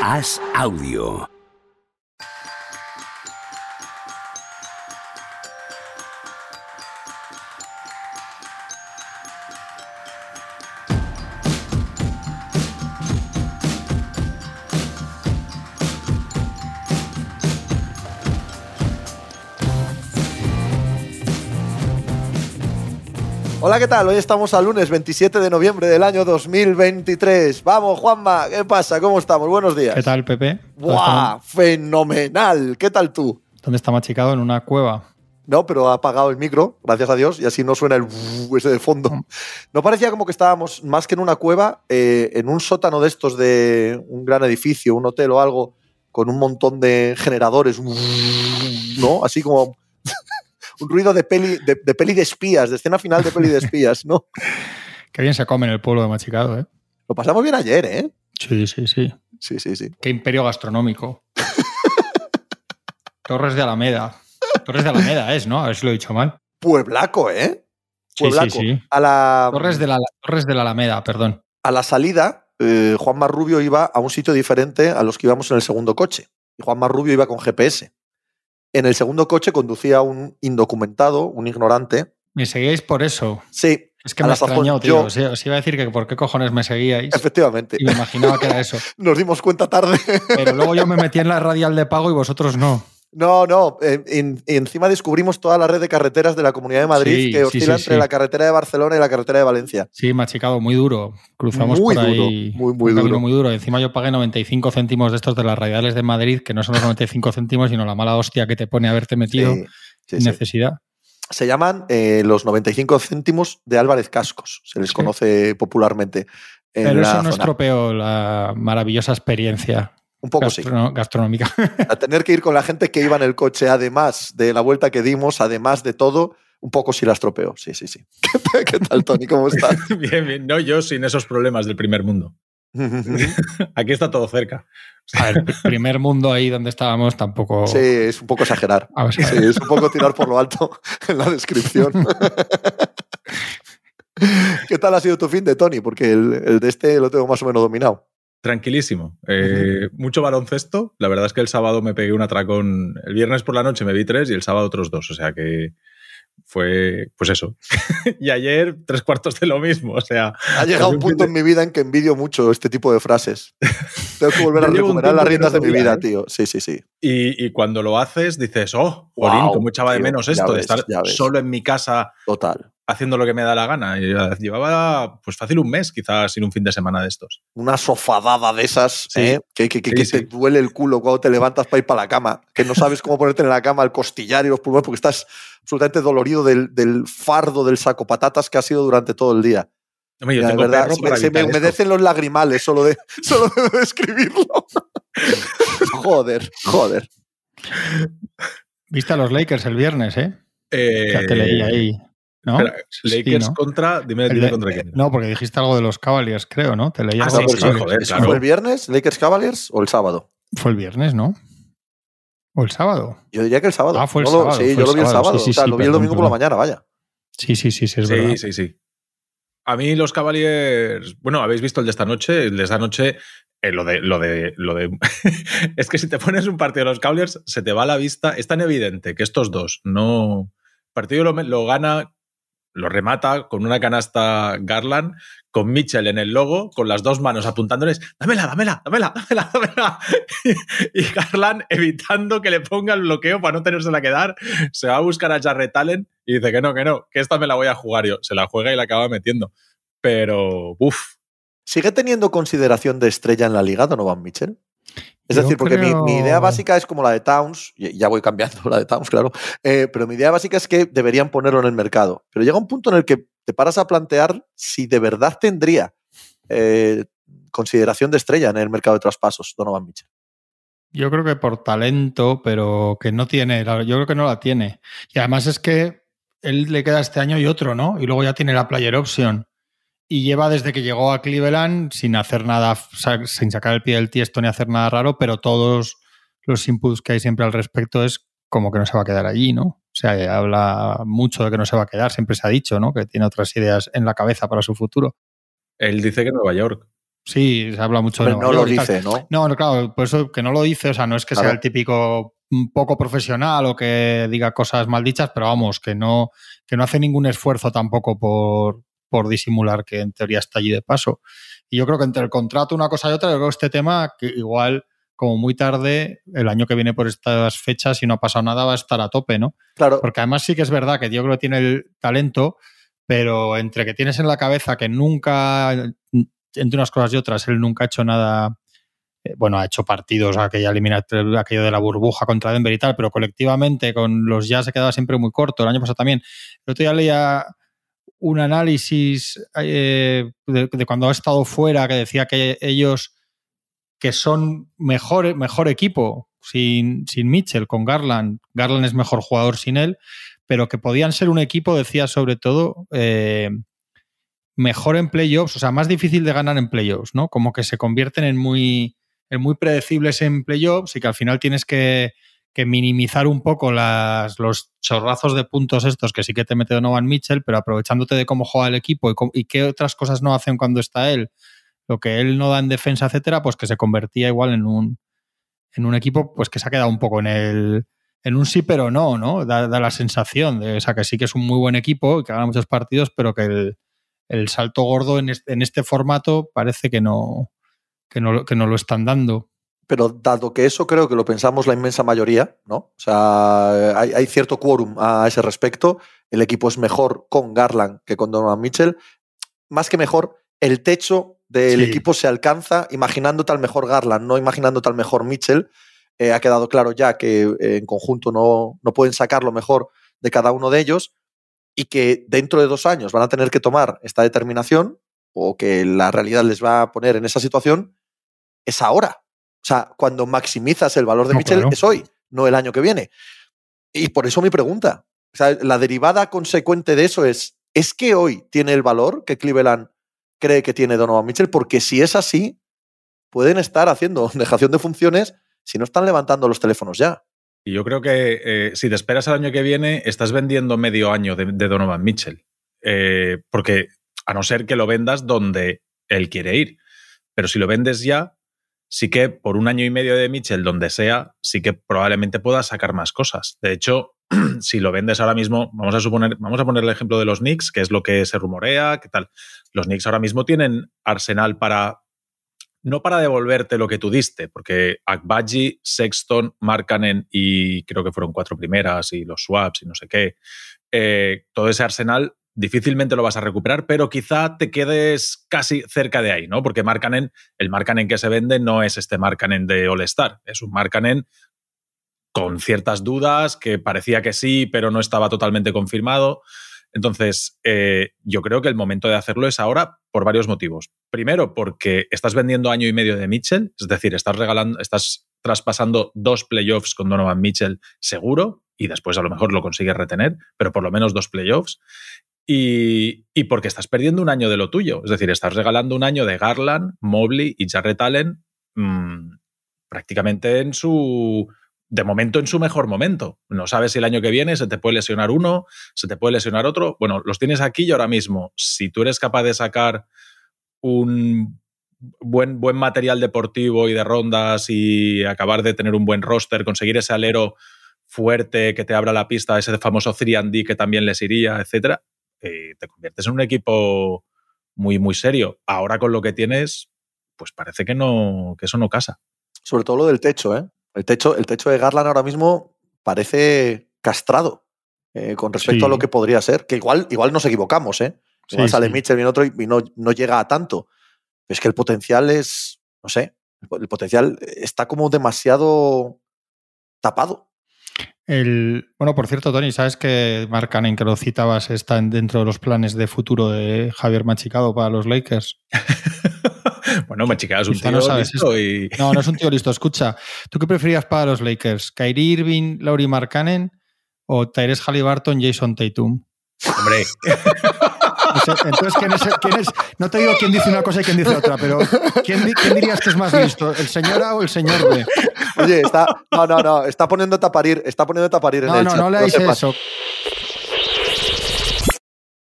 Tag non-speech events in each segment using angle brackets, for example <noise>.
Haz audio. Hola, ¿qué tal? Hoy estamos al lunes 27 de noviembre del año 2023. Vamos, Juanma, ¿qué pasa? ¿Cómo estamos? Buenos días. ¿Qué tal, Pepe? ¡Buah! ¡Fenomenal! ¿Qué tal tú? ¿Dónde está machicado? En una cueva. No, pero ha apagado el micro, gracias a Dios, y así no suena el <laughs> ese de fondo. No parecía como que estábamos más que en una cueva, eh, en un sótano de estos de un gran edificio, un hotel o algo, con un montón de generadores, <laughs> ¿no? Así como un ruido de peli de, de peli de espías, de escena final de peli de espías, ¿no? <laughs> Qué bien se come en el pueblo de Machicado, ¿eh? Lo pasamos bien ayer, ¿eh? Sí, sí, sí. Sí, sí, sí. Qué imperio gastronómico. <laughs> Torres de Alameda. Torres de Alameda es, ¿no? A ver si lo he dicho mal. Pueblaco, ¿eh? Sí, Pueblaco. sí, sí. A la, Torres de la, Torres de la Alameda, perdón. a la salida, eh, Juan Marrubio iba a un sitio diferente a los que íbamos en el segundo coche. Y Juan Marrubio iba con GPS. En el segundo coche conducía un indocumentado, un ignorante. Me seguíais por eso. Sí, Es que A me extrañado, tío. yo- Os, os iba a decir que por qué cojones me seguíais. efectivamente. Y me imaginaba que era eso. <laughs> Nos dimos cuenta tarde. Pero luego yo me metí en la radial de pago y vosotros no. No, no. eh, en- encima descubrimos toda la red de carreteras de la Comunidad de Madrid Sí, que oscila sí, entre la carretera de Barcelona y la carretera de Valencia. Sí, machicado, muy duro. Cruzamos Muy por duro, ahí. muy, muy un camino duro. muy duro. Encima yo pagué 95 céntimos de estos de las radiales de Madrid, que no son los 95 céntimos, sino la mala hostia que te pone haberte metido sin necesidad. Se llaman eh, los 95 céntimos de Álvarez Cascos, se les conoce popularmente. En Pero la eso no estropeó la maravillosa experiencia Un poco sí. gastronómica. <laughs> A tener que ir con la gente que iba en el coche, además de la vuelta que dimos, además de todo, un poco sí la estropeó. Sí, sí, sí. <laughs> ¿Qué tal, qué tal, Tony? ¿Cómo estás? <laughs> Bien, bien. No, yo sin esos problemas del primer mundo. Aquí está todo cerca. A ver, pr- primer mundo ahí donde estábamos tampoco. sí, es un poco exagerar. Vamos a Sí, es un poco tirar por lo alto en la descripción. ¿Qué tal ha sido tu fin de Tony? Porque el, el de este lo tengo más o menos dominado. Tranquilísimo. Eh, Mucho baloncesto. La verdad es que el sábado me pegué un atracón. El viernes por la noche me vi tres y el sábado otros dos. O sea que fue, pues eso. <laughs> y ayer tres cuartos de lo mismo. O sea, Ha llegado un punto de- en mi vida en que envidio mucho este tipo de frases. <laughs> Tengo que volver a recuperar las riendas de mi vida, hacía, tío. Sí, sí, sí. y, y cuando lo haces dices, oh, Jolín, Guau, cómo echaba de menos esto, de estar solo en mi casa Total. Haciendo lo que me da la gana. Y Llevaba, pues fácil un mes quizás sin un fin de semana de estos. Una sofadada de esas Sí. ¿eh? que, que- que- Sí, que sí. te duele el culo cuando te levantas para ir para la cama, que no sabes cómo ponerte en la cama el costillar y los pulmones porque estás absolutamente dolorido del, del fardo del saco patatas que ha sido durante todo el día. Yo Ya, tengo verdad, se, me- para se me evitar esto. humedecen los lagrimales solo de, <laughs> solo de describirlo. <laughs> joder, joder. Viste a los Lakers el viernes, ¿eh? Eh, Ya te leí ahí. ¿No? espera, Sí, Lakers ¿no? contra. Dime, dime de- contra quién. No, porque dijiste algo de los Cavaliers, creo, ¿no? Te leí Ah, sí, sí, Cavaliers. joder, ¿Eso claro. fue el viernes, Lakers Cavaliers o el sábado? Fue el viernes, ¿no? ¿O el sábado? Yo diría que el sábado. Ah, fue el No lo- sábado, Sí, fue yo lo vi el sábado, sábado. sí, sí, o sea, sí, lo vi el perdón, domingo por la mañana, vaya. Sí, sí, sí, sí, es Sí, verdad. sí, sí. A mí los Cavaliers, bueno, habéis visto el de esta noche, el de esta noche, eh, lo de, lo de, lo de, <laughs> es que si te pones un partido de los Cavaliers, se te va a la vista, es tan evidente que estos dos no, el partido lo, lo gana, lo remata con una canasta Garland, con Mitchell en el logo, con las dos manos apuntándoles, dámela, dámela, dámela, dámela, dámela. <laughs> Y, Garland evitando que le ponga el bloqueo para no tenérsela que dar, se va a buscar a Jarrett Allen y dice que no, que no, que esta me la voy a jugar yo. Se la juega y la acaba metiendo. Pero, uff, ¿Sigue teniendo consideración de estrella en la liga Donovan Mitchell? Es Yo decir, porque mi- idea básica es como la de Towns, y ya voy cambiando <laughs> la de Towns, claro, eh, pero mi idea básica es que deberían ponerlo en el mercado. Pero llega un punto en el que te paras a plantear si de verdad tendría eh, consideración de estrella en el mercado de traspasos Donovan Mitchell. Yo creo que por talento, pero que no tiene, yo creo que no la tiene. Y además es que él le queda este año y otro, ¿no? Y luego ya tiene la player option. Y lleva desde que llegó a Cleveland sin hacer nada, sin sacar el pie del tiesto ni hacer nada raro, pero todos los inputs que hay siempre al respecto es como que no se va a quedar allí, ¿no? O sea, habla mucho de que no se va a quedar, siempre se ha dicho, ¿no? Que tiene otras ideas en la cabeza para su futuro. él dice que Nueva York. Sí, se habla mucho de no lo dice, ¿no? No, claro, por eso que no lo dice, o sea, no es que sea el típico poco profesional o que diga cosas maldichas, pero vamos, que no, que no hace ningún esfuerzo tampoco por, por disimular que en teoría está allí de paso. Y yo creo que entre el contrato, una cosa y otra, yo creo que este tema, que igual como muy tarde, el año que viene por estas fechas, si no ha pasado nada, va a estar a tope, ¿no? Claro. Porque además sí que es verdad que yo creo que tiene el talento, pero entre que tienes en la cabeza que nunca, entre unas cosas y otras, él nunca ha hecho nada. Eh, bueno, ha hecho partidos, aquella aquello de la burbuja contra Denver y tal, pero colectivamente con los ya se quedaba siempre muy corto. El año pasado también. El otro día leía un análisis eh, de, cuando ha estado fuera que decía que ellos que son mejor, mejor equipo sin, sin Mitchell, con Garland. Garland es mejor jugador sin él, pero que podían ser un equipo, decía sobre todo, eh, mejor en playoffs, o sea, más difícil de ganar en playoffs, ¿no? Como que se convierten en muy, en muy predecibles en playoffs y que al final tienes que, minimizar un poco las, los chorrazos de puntos estos que sí que te mete Donovan Mitchell, pero aprovechándote de cómo juega el equipo y, y qué otras cosas no hacen cuando está él lo que él no da en defensa, etcétera, pues que se convertía igual en un, en un equipo pues que se ha quedado un poco en el en un sí pero no, ¿no? Da, la sensación de, que sí que es un muy buen equipo y que gana muchos partidos, pero que el, salto gordo en este, formato parece que no, que no, que no lo están dando. Pero dado que eso creo que lo pensamos la inmensa mayoría, ¿no? O sea, hay, hay cierto quórum a ese respecto. El equipo es mejor con Garland que con Donovan Mitchell. Más que mejor, el techo del equipo se alcanza imaginando tal mejor Garland, no imaginando tal mejor Mitchell. Eh, ha quedado claro ya que eh, en conjunto no, no pueden sacar lo mejor de cada uno de ellos y que dentro de dos años van a tener que tomar esta determinación o que la realidad les va a poner en esa situación, es ahora. O sea, cuando maximizas el valor de Mitchell es hoy, no el año que viene. Y por eso mi pregunta. O sea, la derivada consecuente de eso es, ¿es que hoy tiene el valor que Cleveland cree que tiene Donovan Mitchell, porque si es así, pueden estar haciendo <laughs> dejación de funciones si no están levantando los teléfonos ya. Y yo creo que eh, si te esperas al año que viene, estás vendiendo medio año de, Donovan Mitchell. Eh, porque a no ser que lo vendas donde él quiere ir. Pero si lo vendes ya, sí que por un año y medio de Mitchell, donde sea, sí que probablemente puedas sacar más cosas. De hecho, <clears throat> si lo vendes ahora mismo, vamos a suponer, vamos a poner el ejemplo de los Knicks, que es lo que se rumorea, qué tal. Los Knicks ahora mismo tienen arsenal para no para devolverte lo que tú diste, porque Akbaji, Sexton, Markanen y creo que fueron cuatro primeras y los swaps y no sé qué, eh, todo ese arsenal difícilmente lo vas a recuperar, pero quizá te quedes casi cerca de ahí, ¿no? Porque Markanen, el Markanen que se vende no es este Markanen de All Star, es un Markanen con ciertas dudas, que parecía que sí, pero no estaba totalmente confirmado. Entonces, eh, yo creo que el momento de hacerlo es ahora por varios motivos. Primero, porque estás vendiendo año y medio de Mitchell, es decir, estás regalando, estás traspasando dos playoffs con Donovan Mitchell seguro, y después a lo mejor lo consigues retener, pero por lo menos dos playoffs. Y, porque estás perdiendo un año de lo tuyo. Es decir, estás regalando un año de Garland, Mobley y Jarrett Allen mm, prácticamente en su de momento en su mejor momento. No sabes si el año que viene se te puede lesionar uno, se te puede lesionar otro. Bueno, los tienes aquí y ahora mismo. Si tú eres capaz de sacar un buen, buen material deportivo y de rondas y acabar de tener un buen roster, conseguir ese alero fuerte que te abra la pista, ese famoso 3D que también les iría, etcétera, eh, te conviertes en un equipo muy, muy serio. Ahora con lo que tienes, pues parece que no, que eso no casa. Sobre todo lo del techo, ¿eh? El techo, el techo de Garland ahora mismo parece castrado eh, con respecto a lo que podría ser. Que igual, igual nos equivocamos, ¿eh? Igual sale Mitchell, viene otro y no, llega a tanto. Es que el potencial es, no sé, el potencial está como demasiado tapado. El, bueno, por cierto, Tony, ¿sabes que Mark Cannon, que lo citabas, está dentro de los planes de futuro de Javier Machicado para los Lakers? <laughs> bueno, Machicado es un tío listo y... No, no es un tío listo. Escucha, ¿tú qué preferías para los Lakers? ¿Kyrie Irving, Laurie Markkanen o Tyrese Halliburton, Jason Tatum? Hombre. <laughs> Entonces, ¿quién es, No te digo quién dice una cosa y quién dice otra, pero ¿quién, dirías que es más listo? ¿El señor A o el señor B? Oye, está. No, no, no. Está poniendo a parir. Está poniendo a parir en el no, chat. No, no leáis eso.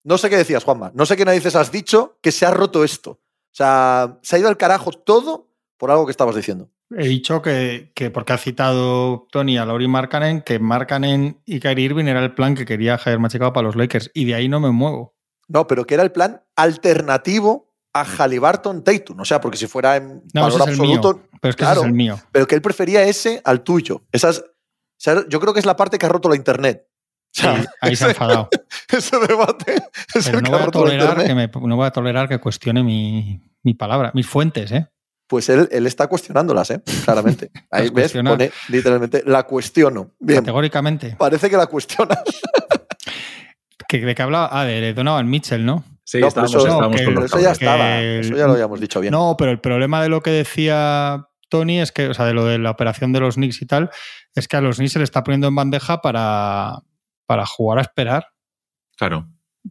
No sé qué decías, Juanma. No sé qué narices has dicho que se ha roto esto. O sea, se ha ido al carajo todo por algo que estabas diciendo. He dicho que, que porque ha citado Tony a Laurie Markkanen, que Markkanen y Kyrie Irving era el plan que quería Javier Machicado para los Lakers. Y de ahí no me muevo. No, pero que era el plan alternativo a Halliburton Tatum. O sea, porque si fuera en No, valor absoluto. mío. Pero es que claro, ese es el mío. pero que él prefería ese al tuyo. Esas, o sea, yo creo que es la parte que ha roto la internet. O sea, Sí, ahí se ha enfadado. <laughs> ese debate es Pero el no que ha roto la internet. que me, no voy a tolerar que cuestione mi, mi palabra, mis fuentes, ¿eh? Pues él, él está cuestionándolas, ¿eh? claramente. <laughs> Ahí ves, pone literalmente la cuestiono. Bien, Categóricamente. parece que la cuestiona. <laughs> ¿Que, ¿De qué hablaba? Ah, de Donovan Mitchell, ¿no? Sí, No, estábamos, pero eso- estábamos que- con eso ya estaba, que- eso ya lo habíamos dicho bien. No, pero el problema de lo que decía Tony es que, o sea, de lo de la operación de los Knicks y tal, es que a los Knicks se le está poniendo en bandeja para, para jugar a esperar, Claro.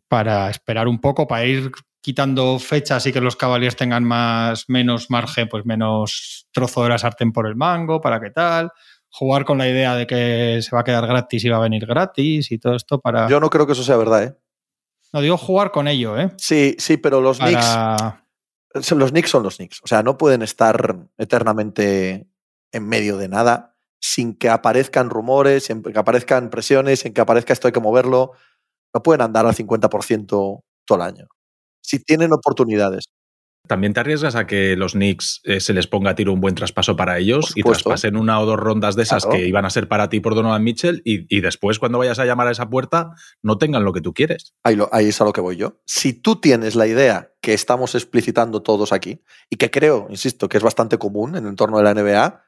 para esperar un poco, para ir quitando fechas y que los Cavaliers tengan más, menos margen, pues menos trozo de la sartén por el mango, para qué tal. Jugar con la idea de que se va a quedar gratis y va a venir gratis y todo esto para. Yo no creo que eso sea verdad, ¿eh? no digo jugar con ello, ¿eh? Sí, sí, pero los Knicks, Para. los Knicks son los Knicks. O sea, no pueden estar eternamente en medio de nada sin que aparezcan rumores, sin que aparezcan presiones, sin que aparezca esto hay que moverlo. No pueden andar al 50% todo el año. Si tienen oportunidades. También te arriesgas a que los Knicks eh, se les ponga a tiro un buen traspaso para ellos y traspasen una o dos rondas de esas Claro. que iban a ser para ti por Donovan Mitchell y, y después cuando vayas a llamar a esa puerta no tengan lo que tú quieres. Ahí, lo- ahí es a lo que voy yo. Si tú tienes la idea que estamos explicitando todos aquí, y que creo, insisto, que es bastante común en el entorno de la NBA,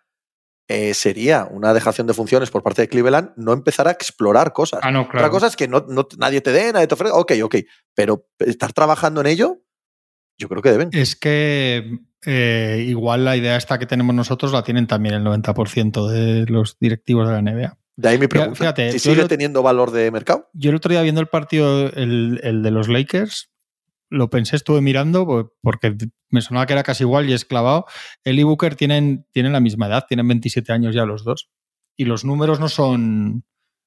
eh, sería una dejación de funciones por parte de Cleveland no empezar a explorar cosas. Ah, no, Otra claro. cosa es que no, no- nadie te dé, nadie te ofrezca. Ok, ok. Pero estar trabajando en ello, yo creo que deben. Es que eh, igual la idea esta que tenemos nosotros la tienen también el 90% de los directivos de la NBA. De ahí mi pregunta. fíjate, si sigue lo- teniendo valor de mercado. Yo el otro día viendo el partido, el, el de los Lakers, lo pensé, estuve mirando porque me sonaba que era casi igual y es clavado. Él y Booker tienen, tienen la misma edad, tienen 27 años ya los dos. Y los números no son,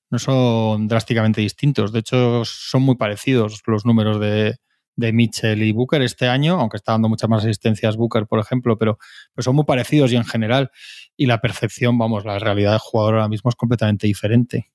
no son drásticamente distintos. De hecho, son muy parecidos los números de, de Mitchell y Booker este año, aunque está dando muchas más asistencias Booker, por ejemplo, pero, pero son muy parecidos y en general. Y la percepción, vamos, la realidad del jugador ahora mismo es completamente diferente.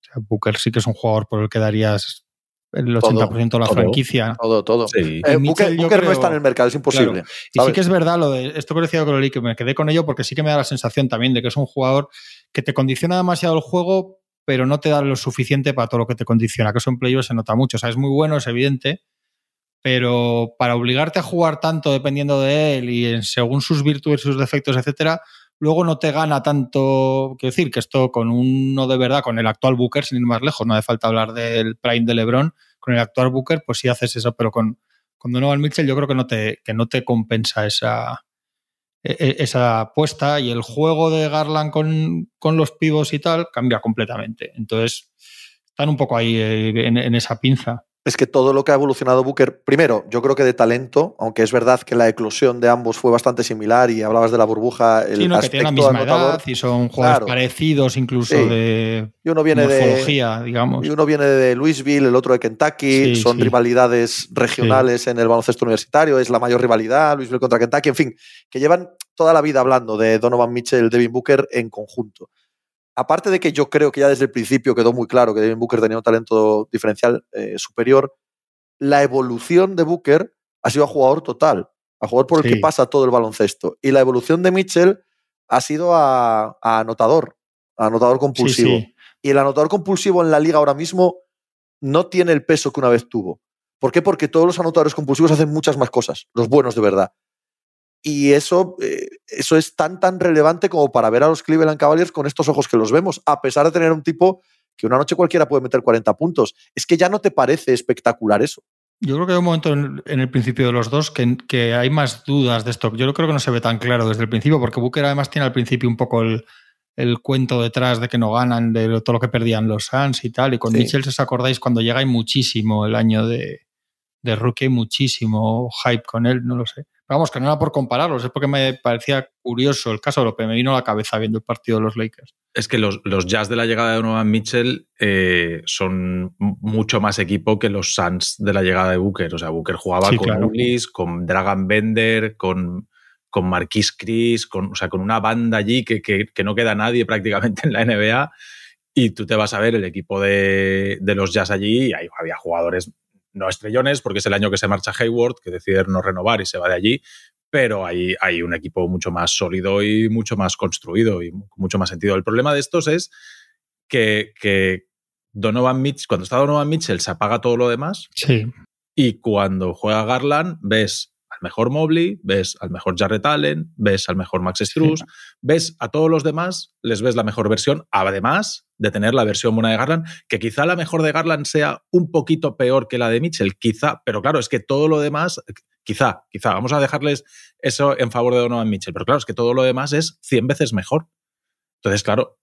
O sea, Booker sí que es un jugador por el que darías el 80% de la todo. franquicia. Todo, todo. Sí. Eh, Mitchell, Booker, no está en el mercado, es imposible. Y sí que es verdad lo de esto que decía con que me quedé con ello porque sí que me da la sensación también de que es un jugador que te condiciona demasiado el juego, pero no te da lo suficiente para todo lo que te condiciona, que eso en playoffs se nota mucho. O sea, es muy bueno, es evidente, pero para obligarte a jugar tanto dependiendo de él y según sus virtudes, sus defectos, etcétera, luego no te gana tanto. Quiero decir que esto con uno de verdad, con el actual Booker, sin ir más lejos, no hace falta hablar del prime de LeBron, con el actual Booker, pues sí haces eso, pero con, con Donovan Mitchell yo creo que no te, que no te compensa esa, e- e- esa apuesta y el juego de Garland con, con los pivos y tal cambia completamente. Entonces, están un poco ahí eh, en esa pinza. Es que todo lo que ha evolucionado Booker, primero, yo creo que de talento, aunque es verdad que la eclosión de ambos fue bastante similar y hablabas de la burbuja, el Sí, no, que tienen la aspecto misma anotador, edad y son jugadores Claro. parecidos incluso Sí. de y uno viene de, digamos. y uno viene de Louisville, el otro de Kentucky, Sí, son rivalidades regionales en el baloncesto universitario, es la mayor rivalidad, Louisville contra Kentucky, en fin, que llevan toda la vida hablando de Donovan Mitchell, Devin Booker en conjunto. Aparte de que yo creo que ya desde el principio quedó muy claro que Devin Booker tenía un talento diferencial eh, superior, la evolución de Booker ha sido a jugador total, a jugador por el Sí. que pasa todo el baloncesto. Y la evolución de Mitchell ha sido a, a anotador, a anotador Sí, compulsivo. sí. Y el anotador compulsivo en la liga ahora mismo no tiene el peso que una vez tuvo. ¿Por qué? Porque todos los anotadores compulsivos hacen muchas más cosas, los buenos de verdad. Y eso, eh, eso es tan, tan relevante como para ver a los Cleveland Cavaliers con estos ojos que los vemos, a pesar de tener un tipo que una noche cualquiera puede meter 40 puntos. Es que ya no te parece espectacular eso. Yo creo que hay un momento en, en el principio de los dos que, que hay más dudas de esto. Yo creo que no se ve tan claro desde el principio, porque Booker además tiene al principio un poco el, el cuento detrás de que no ganan, de todo lo que perdían los Suns y tal. Y con Sí. Mitchell, si os acordáis, cuando llega hay muchísimo el año de, de rookie, muchísimo hype con él, no lo sé. Vamos, que no era por compararlos, es porque me parecía curioso el caso, lo que me vino a la cabeza viendo el partido de los Lakers. Es que los, los Jazz de la llegada de Donovan Mitchell eh, son mucho más equipo que los Suns de la llegada de Booker. O sea, Booker jugaba con claro. con Dragon Bender, con, con Marquis Chris, con, o sea, con una banda allí que, que, que, no queda nadie prácticamente en la NBA. Y tú te vas a ver el equipo de, de los Jazz allí y ahí había jugadores no estrellones, porque es el año que se marcha Hayward, que decide no renovar y se va de allí, pero hay, hay un equipo mucho más sólido y mucho más construido y con mucho más sentido. El problema de estos es que, que Donovan Mitchell, cuando está Donovan Mitchell se apaga todo lo demás sí. y cuando juega Garland ves al mejor Mobley, ves al mejor Jarrett Allen, ves al mejor Max Struz, sí. ves a todos los demás, les ves la mejor versión, además de tener la versión buena de Garland, que quizá la mejor de Garland sea un poquito peor que la de Mitchell, quizá, pero claro, es que todo lo demás, quizá, quizá, vamos a dejarles eso en favor de Donovan Mitchell, pero claro, es que todo lo demás es 100 veces mejor. Entonces, claro,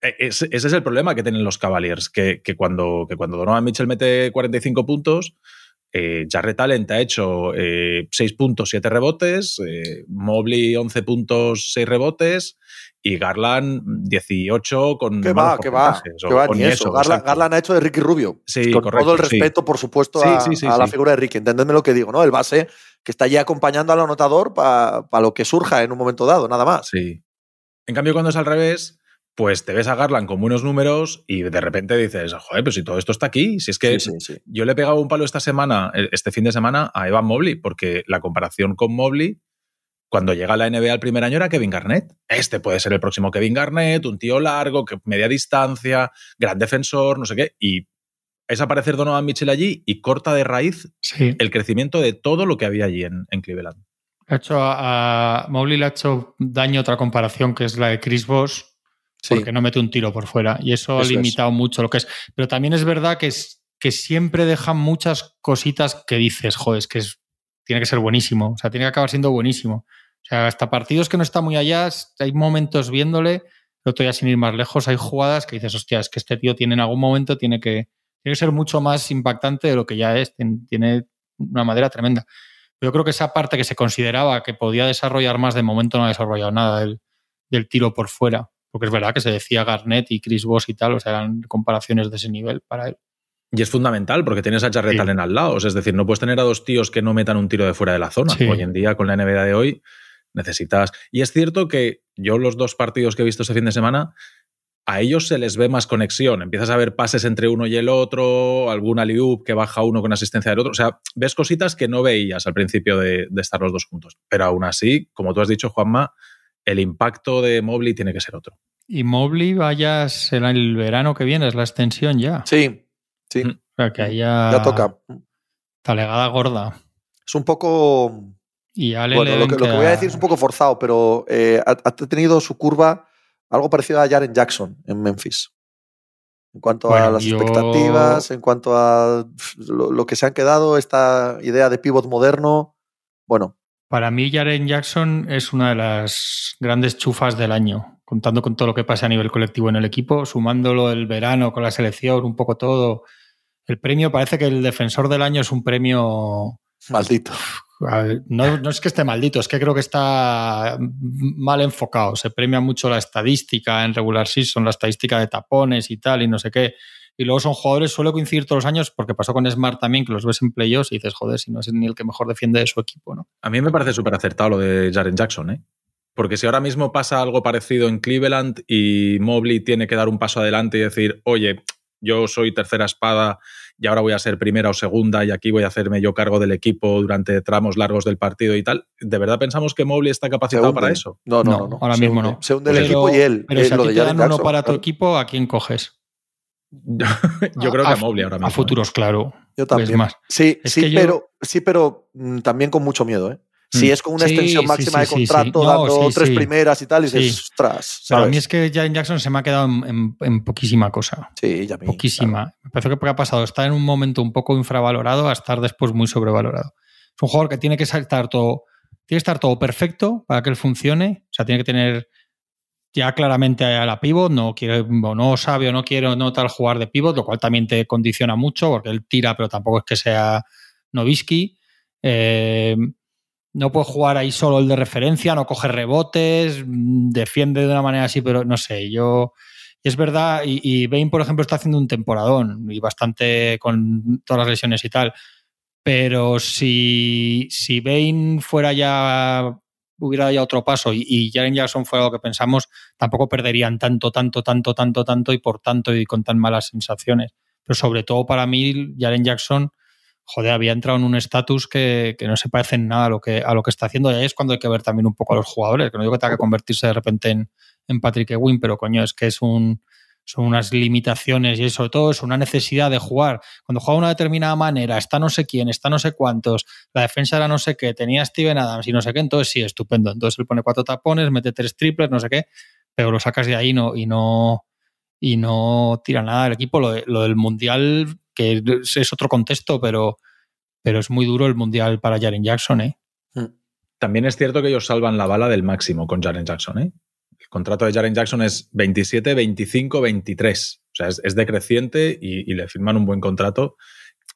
ese, ese es el problema que tienen los Cavaliers, que, que, cuando, que cuando Donovan Mitchell mete 45 puntos, eh, Jarrett Allen te ha hecho eh, 6 puntos, 7 rebotes, eh, Mobley 11 puntos, 6 rebotes y Garland 18 con. Que va, que va, o, que va, ni eso. eso. Garland, Garland, ha hecho de Ricky Rubio. Sí, con correcto, todo el respeto, sí. por supuesto, a, sí, sí, a la figura de Ricky. Entendedme lo que digo, ¿no? El base que está allí acompañando al anotador para pa lo que surja en un momento dado, nada más. Sí. En cambio, cuando es al revés, pues te ves a Garland con buenos números y de repente dices, joder, pero si todo esto está aquí, si es que sí, sí, sí. yo le he pegado un palo esta semana, este fin de semana, a Evan Mobley, porque la comparación con Mobley, cuando llega a la NBA el primer año era Kevin Garnett. Este puede ser el próximo Kevin Garnett, un tío largo, que media distancia, gran defensor, no sé qué, y es aparecer Donovan Mitchell allí y corta de raíz el crecimiento de todo lo que había allí en, en Cleveland. Ha hecho a, a Mobley le ha hecho daño otra comparación que es la de Chris Bosh Sí. porque no mete un tiro por fuera. Y eso, eso ha limitado es. mucho lo que es. Pero también es verdad que, es, que siempre dejan muchas cositas que dices, joder, es que es, tiene que ser buenísimo. O sea, tiene que acabar siendo buenísimo. O sea, hasta partidos que no está muy allá, hay momentos viéndole, el otro ya sin ir más lejos, hay jugadas que dices, hostia, es que este tío tiene en algún momento, tiene que, tiene que ser mucho más impactante de lo que ya es. Tiene una madera tremenda. Yo creo que esa parte que se consideraba que podía desarrollar más, de momento no ha desarrollado nada del, del tiro por fuera porque es verdad que se decía Garnett y Chris Boss y tal, o sea, eran comparaciones de ese nivel para él. Y es fundamental porque tienes a Jarrett sí. Allen al lado, es decir, no puedes tener a dos tíos que no metan un tiro de fuera de la zona. Sí. Hoy en día, con la NBA de hoy, necesitas. Y es cierto que yo, los dos partidos que he visto este fin de semana, a ellos se les ve más conexión. Empiezas a ver pases entre uno y el otro, alguna liup que baja uno con asistencia del otro. O sea, ves cositas que no veías al principio de, de estar los dos juntos. Pero aún así, como tú has dicho, Juanma, el impacto de Mobley tiene que ser otro. Y Mobley vaya será el verano que viene, es la extensión ya. Sí, sí. O sea, que haya ya toca. Talegada gorda. Es un poco. Y Ale bueno, lo que, lo que, voy a decir es un poco forzado, pero eh, ha, ha, tenido su curva algo parecido a Jaren Jackson en Memphis. En cuanto bueno, a las yo... expectativas, en cuanto a lo, lo, que se han quedado, esta idea de pivot moderno. Bueno, para mí, Jaren Jackson es una de las grandes chufas del año, contando con todo lo que pasa a nivel colectivo en el equipo, sumándolo el verano con la selección, un poco todo. El premio parece que el defensor del año es un premio. Maldito. No, no es que esté maldito, es que creo que está mal enfocado. Se premia mucho la estadística en regular season, la estadística de tapones y tal, y no sé qué. Y luego son jugadores, suele coincidir todos los años, porque pasó con Smart también, que los ves en playoffs y dices, joder, si no es ni el que mejor defiende de su equipo, ¿no? A mí me parece súper acertado lo de Jaren Jackson, ¿eh? Porque si ahora mismo pasa algo parecido en Cleveland y Mobley tiene que dar un paso adelante y decir, oye, yo soy tercera espada y ahora voy a ser primera o segunda y aquí voy a hacerme yo cargo del equipo durante tramos largos del partido y tal, ¿de verdad pensamos que Mobley está capacitado para eso? No, no, no. no ahora se mismo hunde. no. Se hunde el pero, equipo y él. Pero eh, si a lo ti de te dan uno para tu claro. equipo, ¿a quién coges? <laughs> yo creo que a, Mobley ahora mismo. A futuros, claro. Yo también. Es más. Sí, es sí, yo... pero, sí, pero mm, también con mucho miedo, ¿eh? Si Mm. es con una sí, extensión máxima sí, de contrato, no, dando tres sí. primeras y tal, y dices, ostras. Pero ¿sabes? a mí es que Jaren Jackson se me ha quedado en, en, en poquísima cosa. Sí, ya mí, Poquísima. claro. Me parece que ha pasado de estar en un momento un poco infravalorado a estar después muy sobrevalorado. Es un jugador que tiene que estar todo, tiene que estar todo perfecto para que él funcione. O sea, tiene que tener ya claramente a la pivot, no quiere, o no sabe o no quiere no tal jugar de pivot, lo cual también te condiciona mucho, porque él tira, pero tampoco es que sea Novisky. Eh, no puede jugar ahí solo el de referencia, no coge rebotes, mm, defiende de una manera así, pero no sé, yo... Es verdad, y, y Bain, por ejemplo, está haciendo un temporadón y bastante con todas las lesiones y tal. Pero si, si Bain fuera ya, hubiera ya otro paso y, y Jaren Jackson fuera lo que pensamos, tampoco perderían tanto, tanto, tanto, tanto, tanto y por tanto y con tan malas sensaciones. Pero sobre todo para mí, Jaren Jackson, joder, había entrado en un estatus que, que, no se parece en nada a lo que, a lo que está haciendo. Y ahí es cuando hay que ver también un poco a los jugadores, que no digo que tenga que convertirse de repente en, en Patrick Ewing, pero coño, es que es un, son unas limitaciones y sobre todo es una necesidad de jugar. Cuando juega de una determinada manera, está no sé quién, está no sé cuántos, la defensa era no sé qué, tenía Steven Adams y no sé qué, entonces sí, estupendo. Entonces él pone cuatro tapones, mete tres triples, no sé qué, pero lo sacas de ahí no, y no y no tira nada. El equipo, lo, lo del Mundial, que es otro contexto, pero, pero es muy duro el Mundial para Jaren Jackson, ¿eh? También es cierto que ellos salvan la bala del máximo con Jaren Jackson, ¿eh? El contrato de Jaren Jackson es 27, 25, 23. O sea, es, es decreciente y, y, le firman un buen contrato.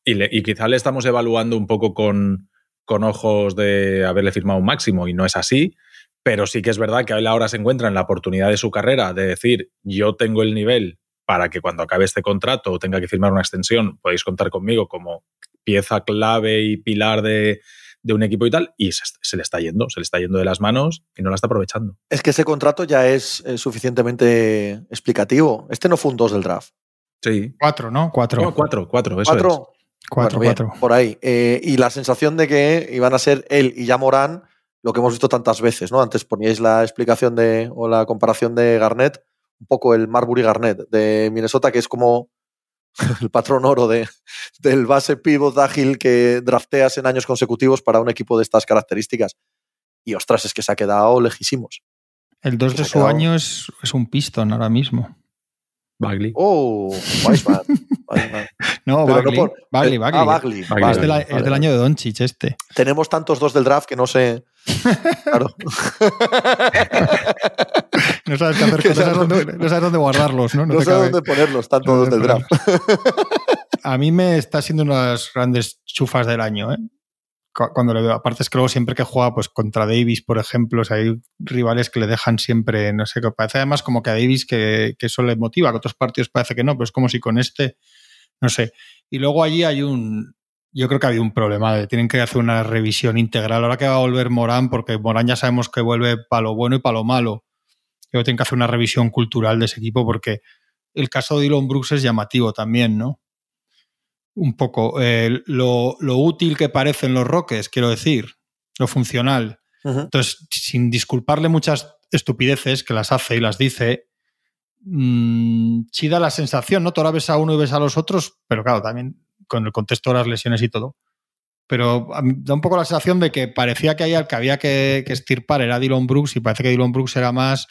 Y, le, y, quizá le estamos evaluando un poco con, con ojos de haberle firmado un máximo y no es así. Pero sí que es verdad que él ahora se encuentra en la oportunidad de su carrera de decir, yo tengo el nivel para que cuando acabe este contrato o tenga que firmar una extensión, podéis contar conmigo como pieza clave y pilar de, de un equipo y tal, y se, se, le está yendo, se le está yendo de las manos y no la está aprovechando. Es que ese contrato ya es, suficientemente explicativo. Este no fue un 2 del draft. Sí. Cuatro, ¿no? Cuatro. No, cuatro, cuatro, eso ¿Cuatro? es. Cuatro, Bueno, bien, cuatro. Por ahí. Eh, y la sensación de que iban a ser él y ya Morán lo que hemos visto tantas veces, ¿no? Antes poníais la explicación de, o la comparación de Garnett, un poco el Marbury Garnett de Minnesota, que es como <laughs> el patrón oro de, del base pivot ágil que drafteas en años consecutivos para un equipo de estas características. Y ostras, es que se ha quedado lejísimos. El 2 de su quedado- año es, es un piston ahora mismo. Bagley. Oh, Weissman. Weissman. <laughs> No, Pero no Bagley. por- Bagley, eh, Bagley. Ah, Bagley. Bagley. Es, de la- vale, es del año de Doncic este. Tenemos tantos dos del draft que no sé. <laughs> Claro. No sabes qué hacer, <laughs> Que no sabes, dónde, no sabes dónde guardarlos, ¿no? No <laughs> cabe. dónde ponerlos, tantos no dos te del draft. <laughs> A mí me está siendo una de las grandes chufas del año, ¿eh? Cu- Cuando le veo, aparte es que luego siempre que juega pues contra Davis, por ejemplo, o sea, hay rivales que le dejan siempre, no sé, que parece además como que a Davis que, que eso le motiva, que otros partidos parece que no, pero es como si con este, no sé. Y luego allí hay un, yo creo que había un problema, de, tienen que hacer una revisión integral. Ahora que va a volver Morán, porque Morán ya sabemos que vuelve para lo bueno y para lo malo. Creo que tienen que hacer una revisión cultural de ese equipo porque el caso de Dylan Brooks es llamativo también, ¿no? Un poco. eh, lo, lo útil que parecen los Rockets, quiero decir, lo funcional. Entonces, sin disculparle muchas estupideces que las hace y las dice, mmm, sí da la sensación, ¿no? Tú ahora ves a uno y ves a los otros, pero claro, también con el contexto de las lesiones y todo. Pero a mí da un poco la sensación de que parecía que ahí al que había que, que estirpar era Dylan Brooks y parece que Dylan Brooks era más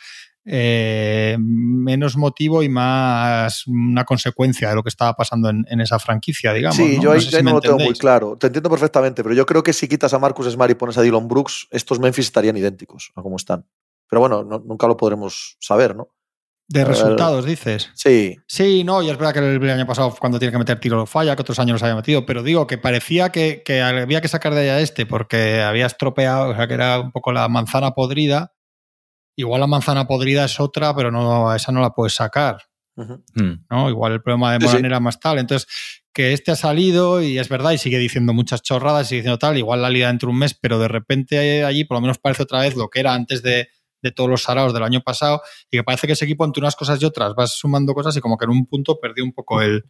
eh, menos motivo y más una consecuencia de lo que estaba pasando en, en esa franquicia, digamos. Sí, ¿no? yo ahí, sé ahí si no lo tengo muy claro. Te entiendo perfectamente, pero yo creo que si quitas a Marcus Smart y pones a Dylan Brooks, estos Memphis estarían idénticos a como están. Pero bueno, no- nunca lo podremos saber, ¿no? De resultados, dices. Sí, Sí, no, y es verdad que el año pasado cuando tiene que meter tiro lo falla, que otros años los había metido, pero digo que parecía que, que había que sacar de allá este porque había estropeado, o sea que era un poco la manzana podrida. Igual la manzana podrida es otra, pero no, esa no la puedes sacar. Hmm. ¿no? Igual el problema de Sí, Morán sí. era más tal. Entonces, que este ha salido y es verdad y sigue diciendo muchas chorradas, sigue diciendo tal, igual la liga dentro de un mes, pero de repente allí por lo menos parece otra vez lo que era antes de, de todos los saraos del año pasado y que parece que ese equipo entre unas cosas y otras vas sumando cosas y como que en un punto perdió un poco el,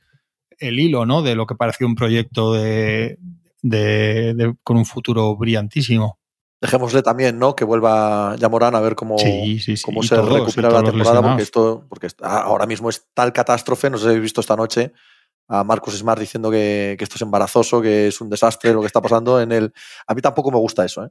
el hilo, ¿no? De lo que parecía un proyecto de, de- de- con un futuro brillantísimo. Dejémosle también, ¿no? Que vuelva Yamorán a ver cómo, Sí, sí, sí. cómo se todos, recupera la temporada, porque esto porque está- ahora mismo es tal catástrofe. No sé si habéis visto esta noche a Marcus Smart diciendo que, que esto es embarazoso, que es un desastre lo que está pasando en el. A mí tampoco me gusta eso, ¿eh?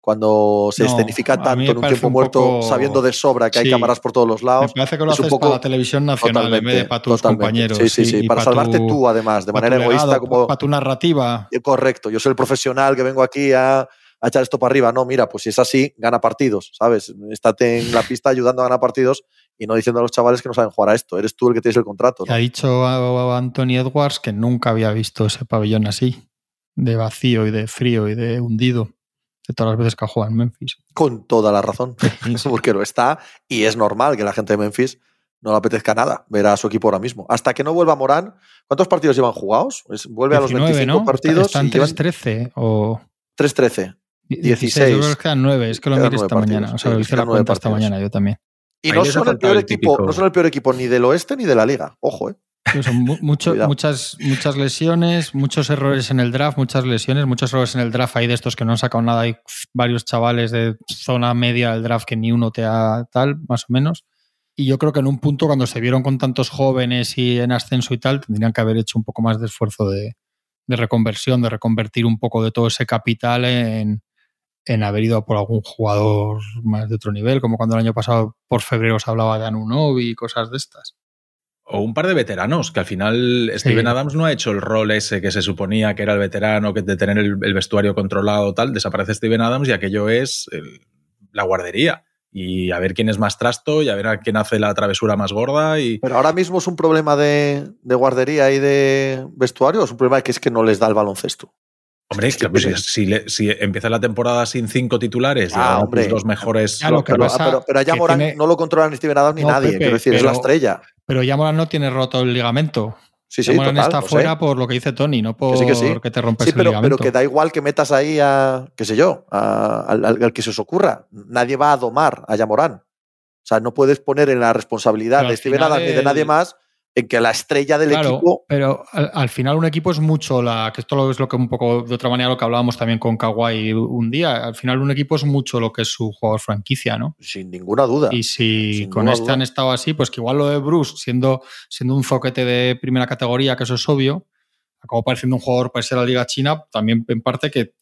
Cuando se No, escenifica tanto me en un tiempo un muerto, poco- sabiendo de sobra que hay cámaras por todos los Me lados. parece que lo es un haces poco- para la televisión nacional en vez de para tus totalmente. compañeros. Sí, sí, sí. y Para pa' salvarte tu- tú, además, de manera egoísta, como. Para tu narrativa. Correcto, yo soy el profesional que vengo aquí a, a echar esto para arriba. No, mira, pues si es así, gana partidos, ¿sabes? Estate en la pista ayudando a ganar partidos y no diciendo a los chavales que no saben jugar a esto. Eres tú el que tienes el contrato. ¿no? Ha dicho a- Anthony Edwards que nunca había visto ese pabellón así, de vacío y de frío y de hundido. de todas las veces que ha jugado en Memphis. Con toda la razón, <laughs> porque lo está y es normal que la gente de Memphis no le apetezca nada ver a su equipo ahora mismo. Hasta que no vuelva Morán, ¿cuántos partidos llevan jugados? Vuelve a los 25 ¿no? partidos. Están 3-13 o... 3-13. 16. Yo creo que quedan 9, es que lo miré esta partidos, mañana. O sea, lo hice la cuenta esta mañana yo también. Y no son, el peor equipo, no son el peor equipo ni del oeste ni de la liga. Ojo, ¿eh? Son mucho, muchas, muchas lesiones, muchos errores en el draft, muchas lesiones, muchos errores en el draft. Hay de estos que no han sacado nada. Hay varios chavales de zona media del draft que ni uno te ha tal, más o menos. Y yo creo que en un punto, cuando se vieron con tantos jóvenes y en ascenso y tal, tendrían que haber hecho un poco más de esfuerzo de, reconversión, de reconvertir un poco de todo ese capital en, en, haber ido por algún jugador más de otro nivel, como cuando el año pasado por febrero se hablaba de Anunobi y cosas de estas. O un par de veteranos, que al final Steven Adams no ha hecho el rol ese que se suponía que era el veterano, que de tener el, vestuario controlado, tal. Desaparece Steven Adams y aquello es la guardería y a ver quién es más trasto y a ver a quién hace la travesura más gorda. Y... Pero ahora mismo es un problema de, guardería y de vestuario, o es un problema que es que no les da el baloncesto. Hombre, es que, pues, si, si, empieza la temporada sin cinco titulares ah, y los dos mejores. pero, pero, allá Morán no lo controlan ni Steven Adams ni nadie. quiero decir, es la estrella. Pero ya Morán no tiene roto el ligamento. Sí, sí, total, está fuera por lo que dice Tony, no por que, te rompes pero, el ligamento. Pero que da igual que metas ahí a, qué sé yo, al, que se os ocurra. Nadie va a domar a Yamorán. O sea, no puedes poner en la responsabilidad de Steven Adams ni de nadie más en que la estrella del equipo. Pero al, final un equipo es mucho la. que esto es lo que un poco de otra manera lo que hablábamos también con Kawhi un día. Al final un equipo es mucho lo que es su jugador franquicia, ¿no? Sin ninguna duda. Y si con este han estado así, pues que igual lo de Bruce, siendo, siendo un zoquete de primera categoría, que eso es obvio, acabó pareciendo un jugador para ser la Liga China, también en parte que,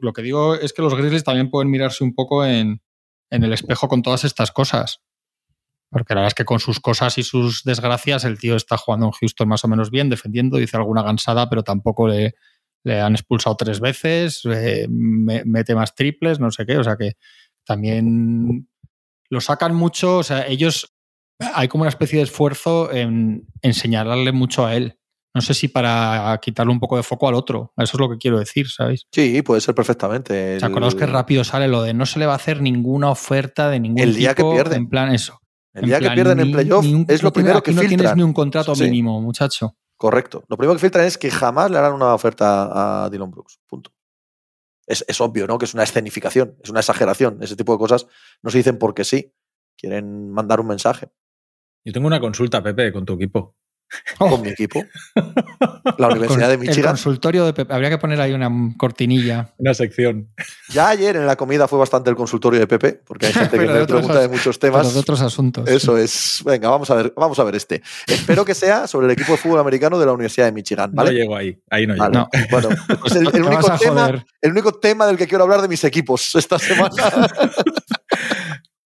lo que digo es que los Grizzlies también pueden mirarse un poco en, en el espejo con todas estas cosas. Porque la verdad es que con sus cosas y sus desgracias, el tío está jugando en Houston más o menos bien, defendiendo, dice alguna gansada, pero tampoco le, le han expulsado tres veces, eh, mete más triples, no sé qué. O sea que también lo sacan mucho. O sea, ellos hay como una especie de esfuerzo en, en señalarle mucho a él. No sé si para quitarle un poco de foco al otro. Eso es lo que quiero decir, ¿sabéis? Sí, puede ser perfectamente. ¿Te acordaos que rápido sale lo de no se le va a hacer ninguna oferta de ningún El día que pierde. En plan eso. El día que pierden en playoff es lo primero que filtran. No tienes ni un contrato mínimo, muchacho. Correcto. Lo primero que filtran es que jamás le harán una oferta a Dylan Brooks. Punto. Es, es, obvio, ¿no? Que es una escenificación, es una exageración. Ese tipo de cosas no se dicen porque sí. Quieren mandar un mensaje. Yo tengo una consulta, Pepe, con tu equipo. <laughs> con mi equipo. La Universidad de Michigan. El consultorio de Pepe. Habría que poner ahí una cortinilla. Una sección. Ya ayer en la comida fue bastante el consultorio de Pepe, porque hay gente <laughs> que me pregunta de muchos temas. de otros asuntos. Eso es. Venga, vamos a ver, vamos a ver este. Espero que sea sobre el equipo de fútbol americano de la Universidad de Michigan. ¿vale? No llego ahí. Ahí no llego. No. Bueno, es el, <laughs> único tema, el único tema del que quiero hablar de mis equipos esta semana.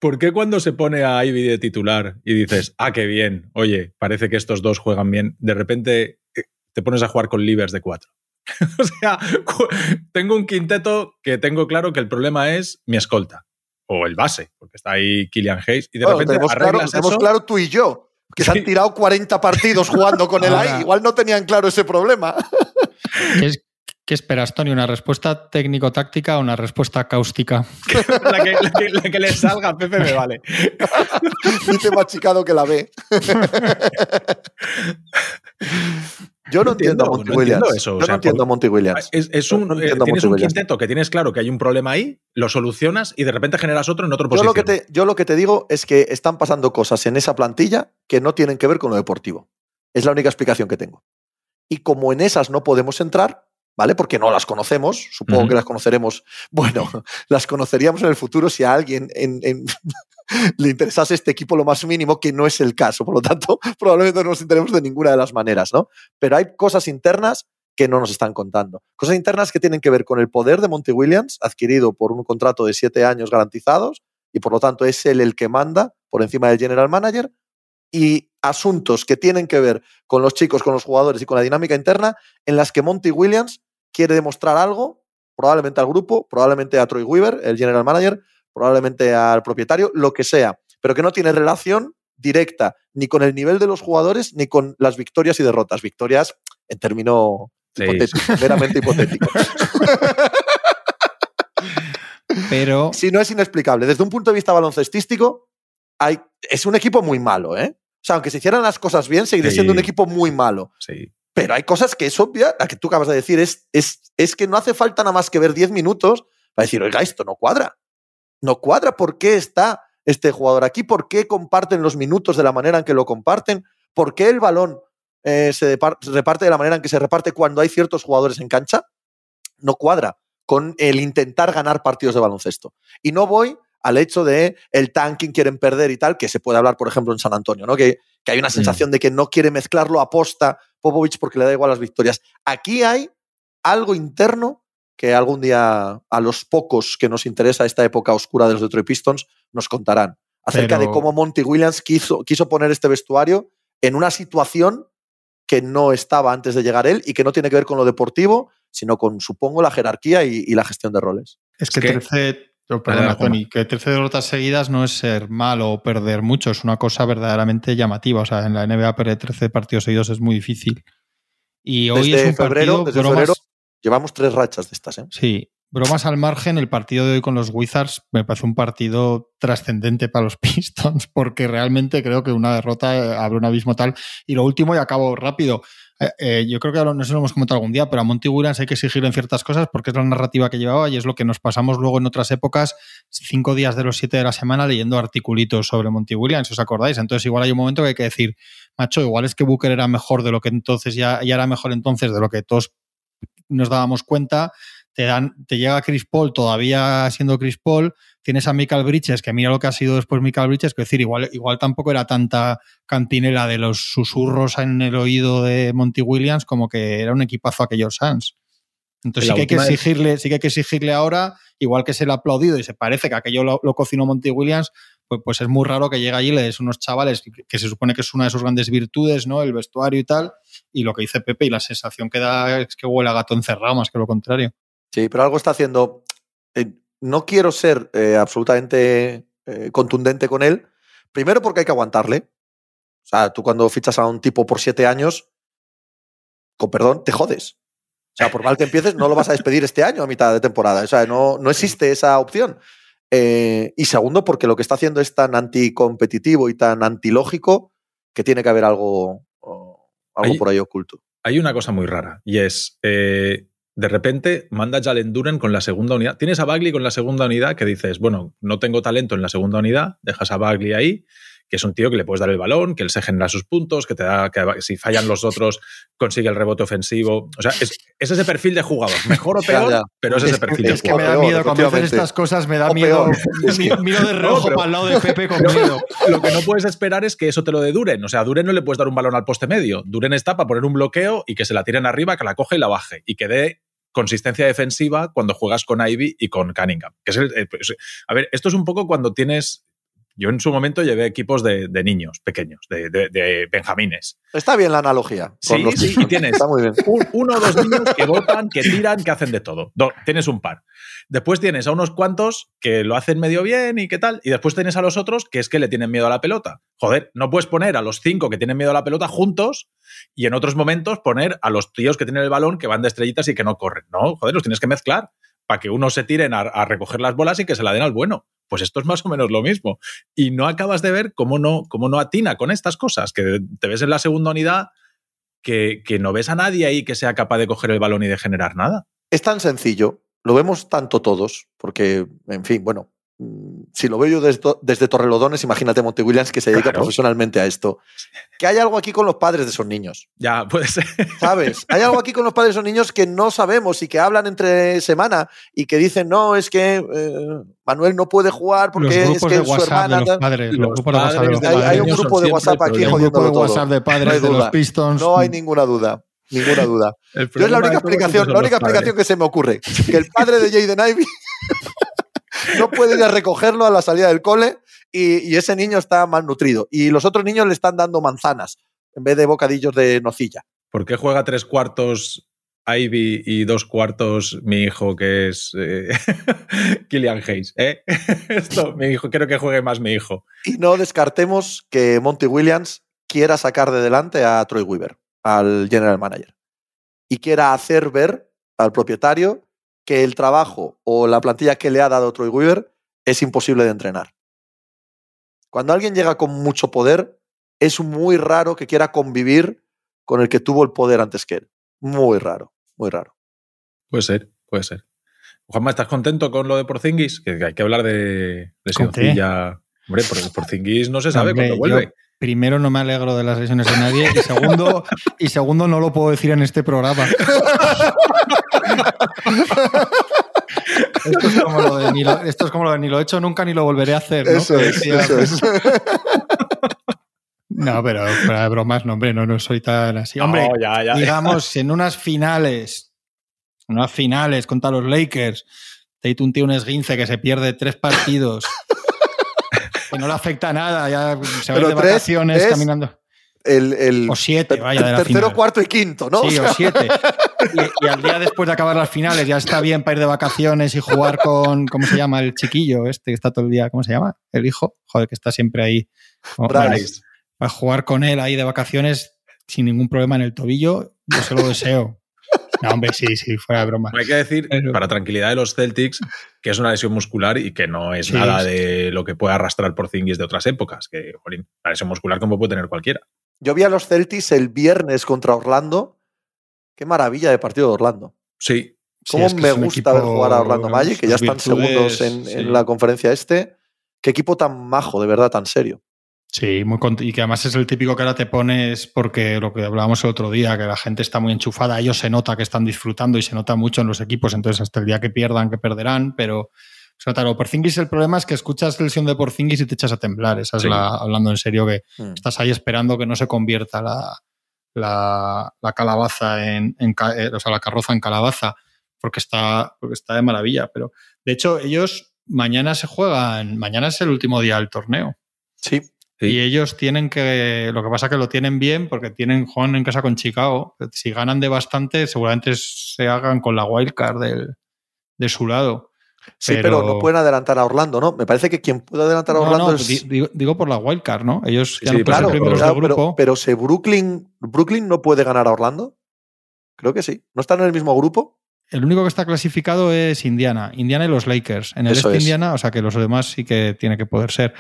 ¿Por qué cuando se pone a Ivy de titular y dices, ah, qué bien, oye, parece que estos dos juegan bien, de repente eh, te pones a jugar con Livers de cuatro? <laughs> o sea, tengo un quinteto que tengo claro que el problema es mi escolta o el base, porque está ahí Killian Hayes y de repente tenemos claro, tenemos claro tú y yo, que se han tirado 40 partidos jugando con el AI, igual no tenían claro ese problema. Es, ¿Qué esperas, Tony? ¿Una respuesta técnico-táctica o una respuesta cáustica? <laughs> la, que, le salga a Pepe me vale. <laughs> Dice más chicado que la ve. <laughs> Yo no, entiendo, a Monty Williams. Eso. Yo no entiendo a Monty Williams. Es, un, eh, tienes un quinteto que tienes claro que hay un problema ahí, lo solucionas y de repente generas otro en otro posición. Yo lo, que te, yo lo que te digo es que están pasando cosas en esa plantilla que no tienen que ver con lo deportivo. Es la única explicación que tengo. Y como en esas no podemos entrar, ¿vale? Porque no las conocemos, supongo que las conoceremos, <laughs> bueno, las conoceríamos en el futuro si a alguien <laughs> le interesase este equipo lo más mínimo, que no es el caso, por lo tanto, <laughs> probablemente no nos enteremos de ninguna de las maneras, ¿no? Pero hay cosas internas que no nos están contando. Cosas internas que tienen que ver con el poder de Monty Williams, adquirido por un contrato de siete años garantizados, y por lo tanto es él el que manda por encima del general manager, y asuntos que tienen que ver con los chicos, con los jugadores y con la dinámica interna, en las que Monty Williams quiere demostrar algo, probablemente al grupo, probablemente a Troy Weaver, el general manager, probablemente al propietario, lo que sea, pero que no tiene relación directa ni con el nivel de los jugadores ni con las victorias y derrotas. Victorias en término hipotético, meramente <laughs> hipotético. Pero. <laughs> Si no es inexplicable. Desde un punto de vista baloncestístico, hay, es un equipo muy malo, ¿eh? O sea, aunque se hicieran las cosas bien, seguiría Sí. siendo un equipo muy malo. Sí. Pero hay cosas que es obvia, la que tú acabas de decir, es, es, es que no hace falta nada más que ver 10 minutos para decir, oiga, esto no cuadra. No cuadra. ¿Por qué está este jugador aquí? ¿Por qué comparten los minutos de la manera en que lo comparten? ¿Por qué el balón eh, se, reparte de la manera en que se reparte cuando hay ciertos jugadores en cancha? No cuadra con el intentar ganar partidos de baloncesto. Y no voy al hecho de el tanking quieren perder y tal, que se puede hablar, por ejemplo, en San Antonio, ¿no? Que, que hay una sensación de que no quiere mezclarlo a posta Popovich porque le da igual las victorias. Aquí hay algo interno que algún día a los pocos que nos interesa esta época oscura de los Detroit Pistons nos contarán acerca Pero- de cómo Monty Williams quiso, quiso poner este vestuario en una situación que no estaba antes de llegar él y que no tiene que ver con lo deportivo, sino con, supongo, la jerarquía y, y la gestión de roles. Es que, que- 13. Oh, perdona. Tony, que 13 derrotas seguidas no es ser malo o perder mucho, es una cosa verdaderamente llamativa. O sea, en la NBA perder 13 partidos seguidos es muy difícil. Y hoy Desde es un febrero, partido, desde bromas- febrero llevamos tres rachas de estas. ¿eh? Sí, bromas al margen, el partido de hoy con los Wizards me parece un partido trascendente para los <laughs> Pistons, porque realmente creo que una derrota eh, abre un abismo tal. Y lo último, y acabo rápido, eh, eh, yo creo que no si lo hemos comentado algún día, pero a Monty Williams hay que exigirle en ciertas cosas porque es la narrativa que llevaba y es lo que nos pasamos luego en otras épocas, cinco días de los siete de la semana leyendo articulitos sobre Monty Williams, ¿os acordáis? Entonces igual hay un momento que hay que decir, macho, igual es que Booker era mejor de lo que entonces ya era mejor entonces de lo que todos nos dábamos cuenta, te, dan, te llega Chris Paul todavía siendo Chris Paul, tienes a Michael Bridges, que mira lo que ha sido después Michael Bridges, que es decir, igual, igual tampoco era tanta cantinela de los susurros en el oído de Monty Williams como que era un equipazo aquellos Suns. Entonces sí que, hay que vez- exigirle, sí que hay que exigirle ahora, igual que se le ha aplaudido y se parece que aquello lo, lo cocinó Monty Williams, pues, pues es muy raro que llegue allí y le des unos chavales que, que se supone que es una de sus grandes virtudes, ¿no? El vestuario y tal, y lo que dice Pepe y la sensación que da es que huele a gato encerrado más que lo contrario. Sí, pero algo está haciendo. eh, no quiero ser eh, absolutamente eh, contundente con él. Primero porque hay que aguantarle. O sea, tú cuando fichas a un tipo por siete años, con perdón, te jodes. O sea, por mal que empieces, no lo vas a despedir este año a mitad de temporada. O sea, no, no existe esa opción. Y segundo, porque lo que está haciendo es tan anticompetitivo y tan antilógico que tiene que haber algo, algo por ahí oculto. Hay una cosa muy rara y es, eh, de repente manda a Jalen Duren con la segunda unidad. Tienes a Bagley con la segunda unidad que dices, bueno, no tengo talento en la segunda unidad, dejas a Bagley ahí, que es un tío que le puedes dar el balón, que él se genera sus puntos, que te da, que si fallan los otros consigue el rebote ofensivo. O sea, es, es ese perfil de jugador, mejor o peor, ya. pero es, Es ese perfil de es que me jugador. da miedo, cuando haces estas cosas me da O miedo. <laughs> Es Miro de pero- para el lado de <laughs> Pepe con miedo. Lo que no puedes esperar es que eso te lo dé Duren. O sea, a Duren no le puedes dar un balón al poste medio. Duren está para poner un bloqueo y que se la tiren arriba, que la coge y la baje. Y que dé consistencia defensiva cuando juegas con Ivy y con Cunningham. Que es el- eh, pues, a ver, esto es un poco cuando tienes. Yo en su momento llevé equipos de, de niños pequeños, de, de- de benjamines. Está bien la analogía. Sí, los sí, y tienes- Está muy bien. Un- uno o dos niños que votan, que tiran, que hacen de todo. Do- tienes un par. Después tienes a unos cuantos que lo hacen medio bien y qué tal. Y después tienes a los otros que es que le tienen miedo a la pelota. Joder, no puedes poner a los cinco que tienen miedo a la pelota juntos y en otros momentos poner a los tíos que tienen el balón que van de estrellitas y que no corren. No, joder, los tienes que mezclar para que unos se tiren a, a recoger las bolas y que se la den al bueno. Pues esto es más o menos lo mismo. Y no acabas de ver cómo no, cómo no atina con estas cosas, que te ves en la segunda unidad que, que no ves a nadie ahí que sea capaz de coger el balón y de generar nada. Es tan sencillo, lo vemos tanto todos, porque, en fin, bueno, si lo veo yo desde, desde Torrelodones, imagínate Monte Williams que se dedica Claro. profesionalmente a esto. Que hay algo aquí con los padres de esos niños, Ya, puede ser. ¿sabes? hay algo aquí con los padres de esos niños que no sabemos y que hablan entre semana y que dicen, no, es que eh, Manuel no puede jugar Los porque es que de su de hermana... los tal". padres. Los Los padres de Hay, hay un padres. grupo de WhatsApp aquí. Hay un grupo de todo. WhatsApp de No hay padres de los. Pistons. No hay ninguna duda. Ninguna duda. Yo es la única explicación, la única explicación que se me ocurre. Que el padre de Jaden Ivey no puede ir a recogerlo a la salida del cole y, y ese niño está malnutrido. Y los otros niños le están dando manzanas en vez de bocadillos de nocilla. ¿Por qué juega tres cuartos Ivy y dos cuartos mi hijo, que es eh, <laughs> Killian Hayes? ¿eh? <laughs> Esto, mi hijo, quiero que juegue más mi hijo. Y no descartemos que Monty Williams quiera sacar de delante a Troy Weaver, al general manager. Y quiera hacer ver al propietario que el trabajo o la plantilla que le ha dado Troy Weaver es imposible de entrenar. Cuando alguien llega con mucho poder, es muy raro que quiera convivir con el que tuvo el poder antes que él. Muy raro, muy raro. Puede ser, puede ser. Juanma, ¿estás contento con lo de Porzingis? Que hay que hablar de lesioncilla. Hombre, por Porzingis no se sabe cuándo vuelve. Primero, no me alegro de las lesiones de nadie. Y segundo, y segundo, no lo puedo decir en este programa. Esto es, como lo de ni lo, esto es como lo de ni lo he hecho nunca ni lo volveré a hacer. ¿no? Eso es, eso es. <laughs> No, pero de bromas, no, hombre, no, no soy tan así. Hombre, No, ya, ya. digamos, <laughs> en unas finales, en unas finales contra los Lakers, Tatum tiene un esguince que se pierde tres partidos, que no le afecta nada, ya se va de vacaciones es caminando. El, el O siete, vaya, de la tercero, final. cuarto y quinto, ¿no? Sí, o siete. Y, y al día después de acabar las finales ya está bien para ir de vacaciones y jugar con, ¿cómo se llama? El chiquillo este que está todo el día, ¿cómo se llama? El hijo, joder, que está siempre ahí. Bryce. para jugar con él ahí de vacaciones sin ningún problema en el tobillo, yo se lo deseo. No, hombre, sí, sí, fuera de broma. Hay que decir, Pero- para tranquilidad de los Celtics, que es una lesión muscular y que no es Sí, nada sí. de lo que puede arrastrar Porzingis de otras épocas. Que, jolín, la lesión muscular como puede tener cualquiera. Yo vi a los Celtics el viernes contra Orlando. Qué maravilla de partido de Orlando. Sí, Cómo es que me gusta ver jugar a Orlando Magic, que ya están virtudes, segundos en, sí. en la conferencia este. Qué equipo tan majo, de verdad, tan serio. Sí, muy y que además es el típico que ahora te pones porque lo que hablábamos el otro día, que la gente está muy enchufada, ellos se nota que están disfrutando y se nota mucho en los equipos, entonces hasta el día que pierdan, que perderán, pero se nota. Lo Porzingis, el problema es que escuchas la lesión de Porzingis y te echas a temblar, esa es Sí. la, hablando en serio, que Mm. estás ahí esperando que no se convierta la, la, la calabaza en, eh, o sea, la carroza en calabaza, porque está, porque está de maravilla. Pero de hecho, ellos mañana se juegan, mañana es el último día del torneo. Sí. Sí. Y ellos tienen que, lo que pasa es que lo tienen bien porque tienen, juegan en casa con Chicago. Si ganan de bastante, seguramente se hagan con la wildcard del, de su lado. Sí, pero... Pero- no pueden adelantar a Orlando, ¿no? Me parece que quien puede adelantar a Orlando no, es. di- digo, digo por la wildcard, ¿no? Ellos ya sí, no claro, primeros claro, de pero, grupo. pero si Brooklyn, Brooklyn no puede ganar a Orlando. Creo que sí. ¿No están en el mismo grupo? El único que está clasificado es Indiana. Indiana y los Lakers. En el Eso este es. Indiana, o sea que los demás sí que tiene que poder ser.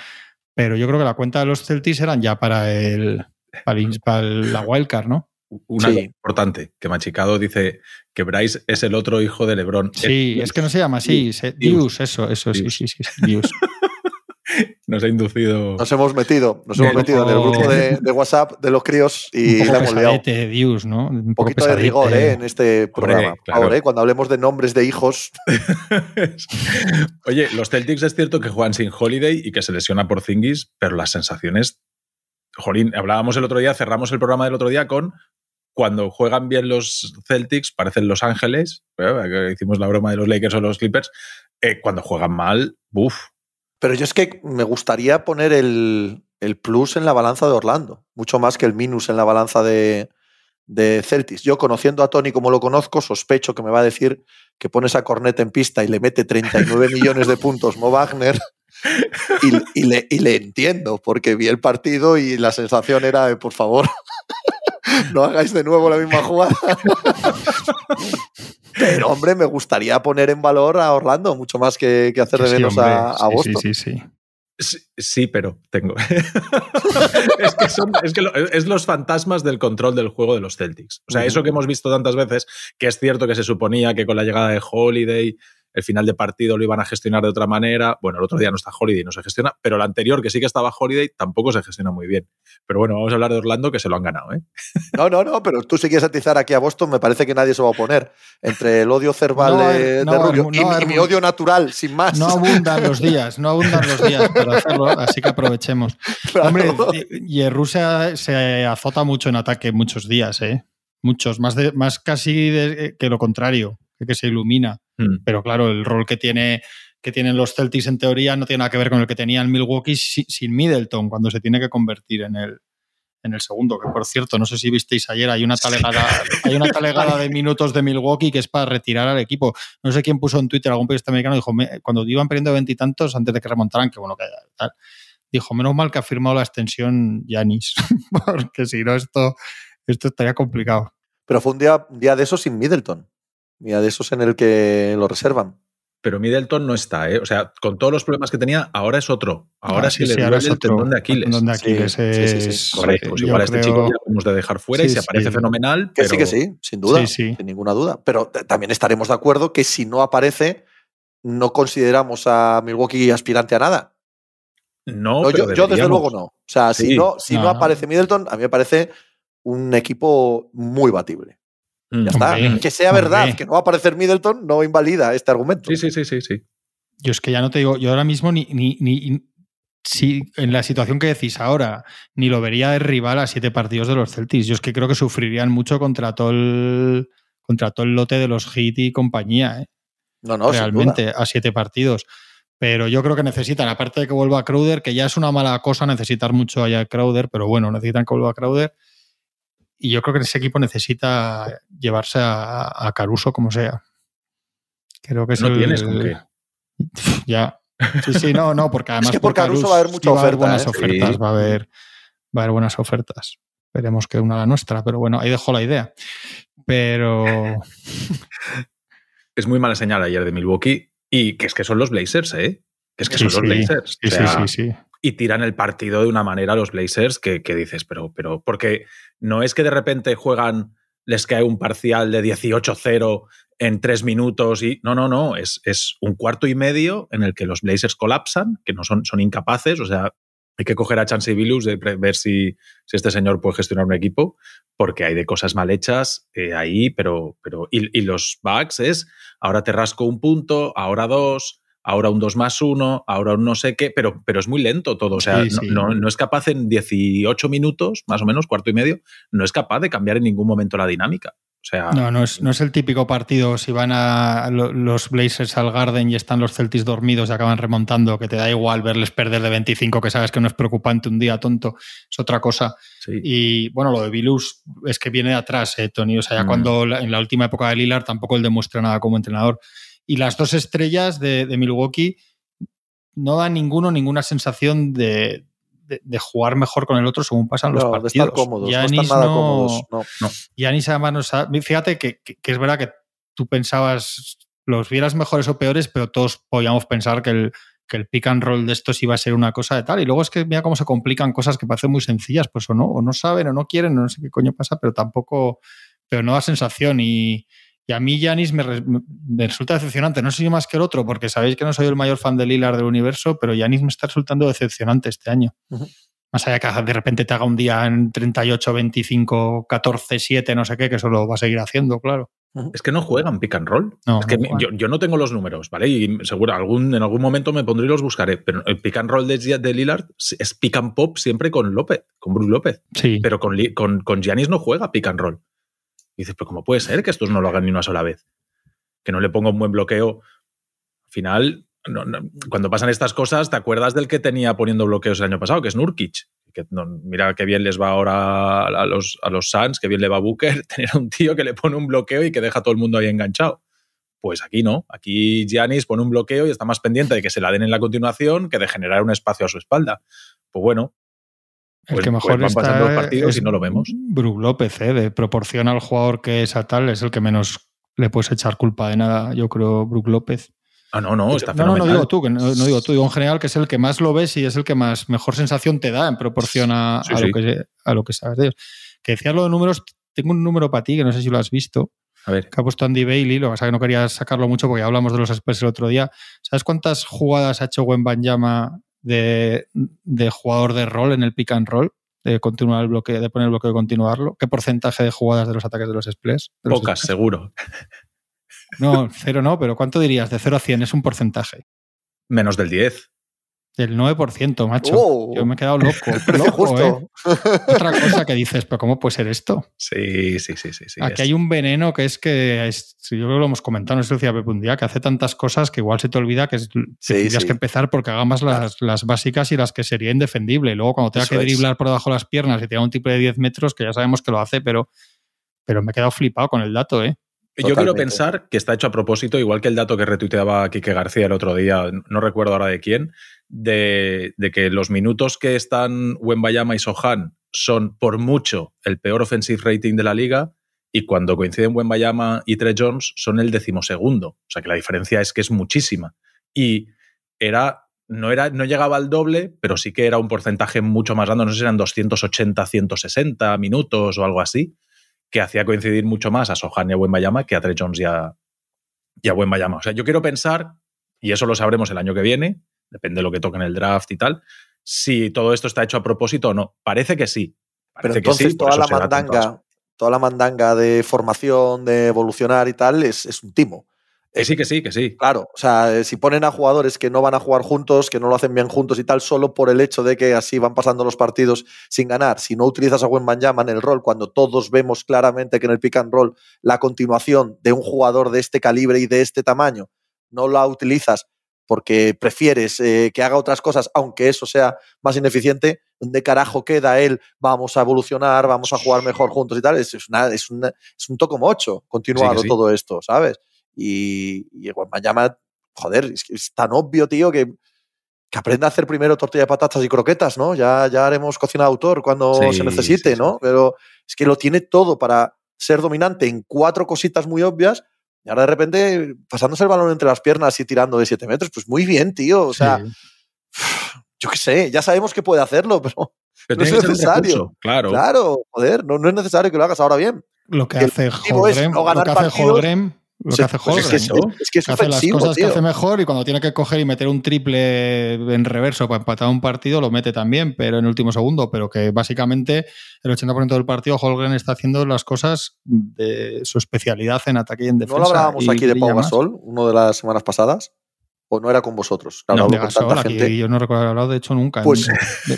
Pero yo creo que la cuenta de los Celtics eran ya para el para, el- para el- la wildcard, ¿no? Una Sí. cosa importante, que Machicado dice que Bryce es el otro hijo de Lebron. Sí, es que no se llama así. Dius. Dius, eso, eso, sí, Dius. sí, sí, sí, Dius. <laughs> Nos ha inducido. Nos hemos metido, nos hemos metido en el grupo de, de WhatsApp de los críos y la hemos liado. ¿no? Un poco poquito de rigor ¿eh? en este programa. Claro. favor, ¿eh? cuando hablemos de nombres de hijos. <laughs> Oye, los Celtics es cierto que juegan sin Holiday y que se lesiona por Zingis, pero las sensaciones. Jolín, hablábamos el otro día, cerramos el programa del otro día con cuando juegan bien los Celtics, parecen Los Ángeles, eh, hicimos la broma de los Lakers o los Clippers, eh, cuando juegan mal, uff, Pero yo es que me gustaría poner el, el plus en la balanza de Orlando, mucho más que el minus en la balanza de, de Celtics. Yo, conociendo a Tony como lo conozco, sospecho que me va a decir que pone esa corneta en pista y le mete 39 <laughs> millones de puntos Mo Wagner. Y, y le, y le entiendo, porque vi el partido y la sensación era, de, por favor, <laughs> no hagáis de nuevo la misma jugada. <laughs> Pero, hombre, me gustaría poner en valor a Orlando, mucho más que, que hacer de sí, menos hombre, a, a sí, Boston. Sí, sí, sí. Sí, sí, pero tengo. <laughs> es que, son, es, que lo- es los fantasmas del control del juego de los Celtics. O sea, eso que hemos visto tantas veces, que es cierto que se suponía que con la llegada de Holiday el final de partido lo iban a gestionar de otra manera. Bueno, el otro día no está Holiday, no se gestiona, pero el anterior, que sí que estaba Holiday, tampoco se gestiona muy bien. Pero bueno, vamos a hablar de Orlando, que se lo han ganado. ¿eh? <laughs> No, no, no, pero tú si quieres atizar aquí a Boston, me parece que nadie se va a oponer. Entre el odio cerval No, de, no, de Rubio no, y, mi- y mi no. odio natural, sin más. No abundan los días, no abundan los días para hacerlo, así que aprovechemos. Claro. Hombre, y Rusia se azota mucho en ataque muchos días, ¿eh? Muchos, más, de, más casi de- que lo contrario, que, se ilumina. Mm. Pero claro, el rol que tiene que tienen los Celtics en teoría no tiene nada que ver con el que tenía el Milwaukee si- sin Middleton, cuando se tiene que convertir en el, en el segundo. Que por cierto, no sé si visteis ayer, hay una talegada, <laughs> hay una talegada de minutos de Milwaukee que es para retirar al equipo. No sé quién puso en Twitter, algún periodista americano, dijo, "Me- cuando iban perdiendo veintitantos antes de que remontaran, que bueno, que tal. Dijo, menos mal que ha firmado la extensión Yanis, <laughs> porque si no, esto, esto estaría complicado. Pero fue un día, un día de eso sin Middleton. Mira, de esos en el que lo reservan. Pero Middleton no está, ¿eh? O sea, con todos los problemas que tenía, ahora es otro. Ahora ah, sí, le duele el tendón de Aquiles. El tendón de Aquiles es... Correcto. Pues igual a este chico ya hemos de dejar fuera y se aparece fenomenal. Que sí, que sí, sin duda, sin ninguna duda. Pero también estaremos de acuerdo que si no aparece, no consideramos a Milwaukee aspirante a nada. No, yo, desde luego no. O sea, si, no, si no, aparece Middleton, a mí me parece un equipo muy batible. Mm, ya está. que sea verdad que no va a aparecer Middleton no invalida este argumento. Sí, sí, sí, sí, sí. Yo es que ya no te digo, yo ahora mismo ni, ni, ni si en la situación que decís ahora, ni lo vería de rival a siete partidos de los Celtics. Yo es que creo que sufrirían mucho contra todo el, contra todo el lote de los Heat y compañía. ¿eh? No, no, Realmente, a siete partidos. Pero yo creo que necesitan, aparte de que vuelva a Crowder, que ya es una mala cosa necesitar mucho allá a Crowder, pero bueno, necesitan que vuelva a Crowder y yo creo que ese equipo necesita llevarse a, Caruso como sea. Creo que no tienes con qué. <laughs> Ya. Sí, sí, no, no, porque <laughs> además. es que por Caruso, va a haber muchas buenas ¿eh? ofertas. Va, a haber, va a haber buenas ofertas. Veremos que una la nuestra, pero bueno, ahí dejo la idea. Pero. <laughs> es muy mala señal ayer de Milwaukee y que es que son los Blazers, ¿eh? es que son los Blazers. Sí, sí, sí y tiran el partido de una manera a los Blazers que, dices, pero, pero, porque no es que de repente juegan, les cae un parcial de 18-0 en tres minutos y no, no, no, es, es, un cuarto y medio en el que los Blazers colapsan, que no son, son incapaces, o sea, hay que coger a Chansey Billups de ver si, si, este señor puede gestionar un equipo, porque hay de cosas mal hechas eh, ahí, pero, pero y, y los Bucks es, ahora te rasco un punto, ahora dos, ahora un 2 más 1, ahora un no sé qué, pero, pero es muy lento todo. O sea, No, no, es capaz en 18 minutos, más o menos, cuarto y medio, no es capaz de cambiar en ningún momento la dinámica. O sea, no, no es, no es el típico partido si van a los Blazers al Garden y están los Celtics dormidos y acaban remontando, que te da igual verles perder de 25, que sabes que no es preocupante un día tonto, es otra cosa. Y bueno, lo de Vilus es que viene de atrás, eh, Tony. O sea, ya mm. cuando en la última época de Lillard tampoco él demuestra nada como entrenador. Y las dos estrellas de, Milwaukee no dan ninguno ninguna sensación de, jugar mejor con el otro según pasan los partidos. De estar cómodos, no están nada cómodos. No, fíjate que, es verdad que tú pensabas, los vieras mejores o peores, pero todos podíamos pensar que el, que el pick and roll de estos iba a ser una cosa de tal. Y luego es que mira cómo se complican cosas que parecen muy sencillas, pues o no, o no saben, o no quieren, o no sé qué coño pasa, pero tampoco, pero no da sensación. Y, y a mí Yanis me, resulta decepcionante. No soy más que el otro, porque sabéis que no soy el mayor fan de Lillard del universo, pero Yanis me está resultando decepcionante este año. Más allá que de repente te haga un día en 38, 25, 14, 7, no sé qué, que eso lo va a seguir haciendo, claro. Es que no juegan pick and roll. es que yo, no tengo los números, ¿vale? Y seguro algún, en algún momento me pondré y los buscaré. Pero el pick and roll de, de Lillard es pick and pop siempre con López, con Bruce López. Sí. Pero con, con, con Giannis no juega pick and roll. Y dices, pero ¿cómo puede ser que estos no lo hagan ni una sola vez? Que no le ponga un buen bloqueo. Al final, cuando pasan estas cosas, te acuerdas del que tenía poniendo bloqueos el año pasado, que es Nurkic. Que, mira qué bien les va ahora a los, a los Suns, qué bien le va a Booker <laughs> tener un tío que le pone un bloqueo y que deja a todo el mundo ahí enganchado. Pues aquí no. Aquí Giannis pone un bloqueo y está más pendiente de que se la den en la continuación que de generar un espacio a su espalda. Pues bueno, el pues, que mejor pues van pasando los partidos y no lo vemos. Brook López, ¿eh? de proporción al jugador que es a tal, es el que menos le puedes echar culpa de nada, yo creo, Brook López. Ah, no, no, está No, no, no digo tú, que no, digo tú, digo en general que es el que más lo ves y es el que más mejor sensación te da en proporción a, Lo, que, a lo que sabes de ellos. Que decías lo de números, tengo un número para ti que no sé si lo has visto. A ver. Que ha puesto Andy Bailey, lo que pasa es que no quería sacarlo mucho porque hablamos de los Spurs el otro día. ¿Sabes cuántas jugadas ha hecho Banyama de, de jugador de rol en el pick and roll? de continuar el bloque, de poner el bloqueo y continuarlo? ¿Qué porcentaje de jugadas de los ataques de los splash? Pocas, seguro. No, cero no, pero ¿cuánto dirías? De 0 a 100 es un porcentaje. Menos del 10. Del 9%, macho. Oh. Yo me he quedado loco. <laughs> loco ¿eh? Otra cosa que dices, pero ¿cómo puede ser esto? Sí, sí, sí, sí. Aquí hay un veneno que es que, yo creo que lo hemos comentado, si un día, que hace tantas cosas que igual se te olvida que, tendrías que empezar porque haga más las, las, básicas y las que sería indefendible. Y luego cuando tenga que driblar por debajo de las piernas y tenga un tipo de 10 metros, que ya sabemos que lo hace, pero, pero me he quedado flipado con el dato, ¿eh? Yo quiero pensar que está hecho a propósito, igual que el dato que retuiteaba Quique García el otro día, no recuerdo ahora de quién, de, que los minutos que están Wembayama y Sohan son por mucho el peor offensive rating de la liga y cuando coinciden Bayama y Tre Jones son el decimosegundo. O sea que la diferencia es que es muchísima. Y era no, era, no llegaba al doble, pero sí que era un porcentaje mucho más grande, no sé si eran 280, 160 minutos o algo así, que hacía coincidir mucho más a Sohan y a Bayama que a Tre Jones y a, y a Bayama. O sea, yo quiero pensar, y eso lo sabremos el año que viene, depende de lo que toque en el draft y tal, si todo esto está hecho a propósito o no. Parece que sí. Pero entonces toda la mandanga, toda la mandanga de formación, de evolucionar y tal, es, es un timo. Que sí, que sí, que sí. Claro, o sea, si ponen a jugadores que no van a jugar juntos, que no lo hacen bien juntos y tal, solo por el hecho de que así van pasando los partidos sin ganar, si no utilizas a Wembanyama en el rol, cuando todos vemos claramente que en el pick and roll la continuación de un jugador de este calibre y de este tamaño, no la utilizas porque prefieres eh, que haga otras cosas, aunque eso sea más ineficiente, ¿dónde carajo queda él? Vamos a evolucionar, vamos a jugar mejor juntos y tal. Es, es, una, es, es un toco mocho continuado todo esto, ¿sabes? Y, y llama joder, es, tan obvio, tío, que, que aprenda a hacer primero tortilla de patatas y croquetas, ¿no? Ya, ya haremos cocina de autor cuando se necesite, ¿no? Pero es que lo tiene todo para ser dominante en cuatro cositas muy obvias y ahora de repente pasándose el balón entre las piernas y tirando de siete metros, pues muy bien, tío. O sea, <sighs> yo qué sé, ya sabemos que puede hacerlo, <laughs> pero, no es necesario. claro. Claro, joder, no, no, es necesario que lo hagas ahora bien. Lo que hace Holgren, lo que hace Holgren lo que hace Holgren. Es que, es, que es hace las cosas que hace mejor y cuando tiene que coger y meter un triple en reverso para empatar un partido lo mete también, pero en el último segundo. Pero que básicamente el 80% del partido Holgren está haciendo las cosas de su especialidad en ataque y en defensa. ¿No lo hablábamos aquí de Pau Gasol, uno de las semanas pasadas? ¿O no era con vosotros? No, de Gasol, aquí yo no recuerdo haber hablado, de hecho, nunca. Pues,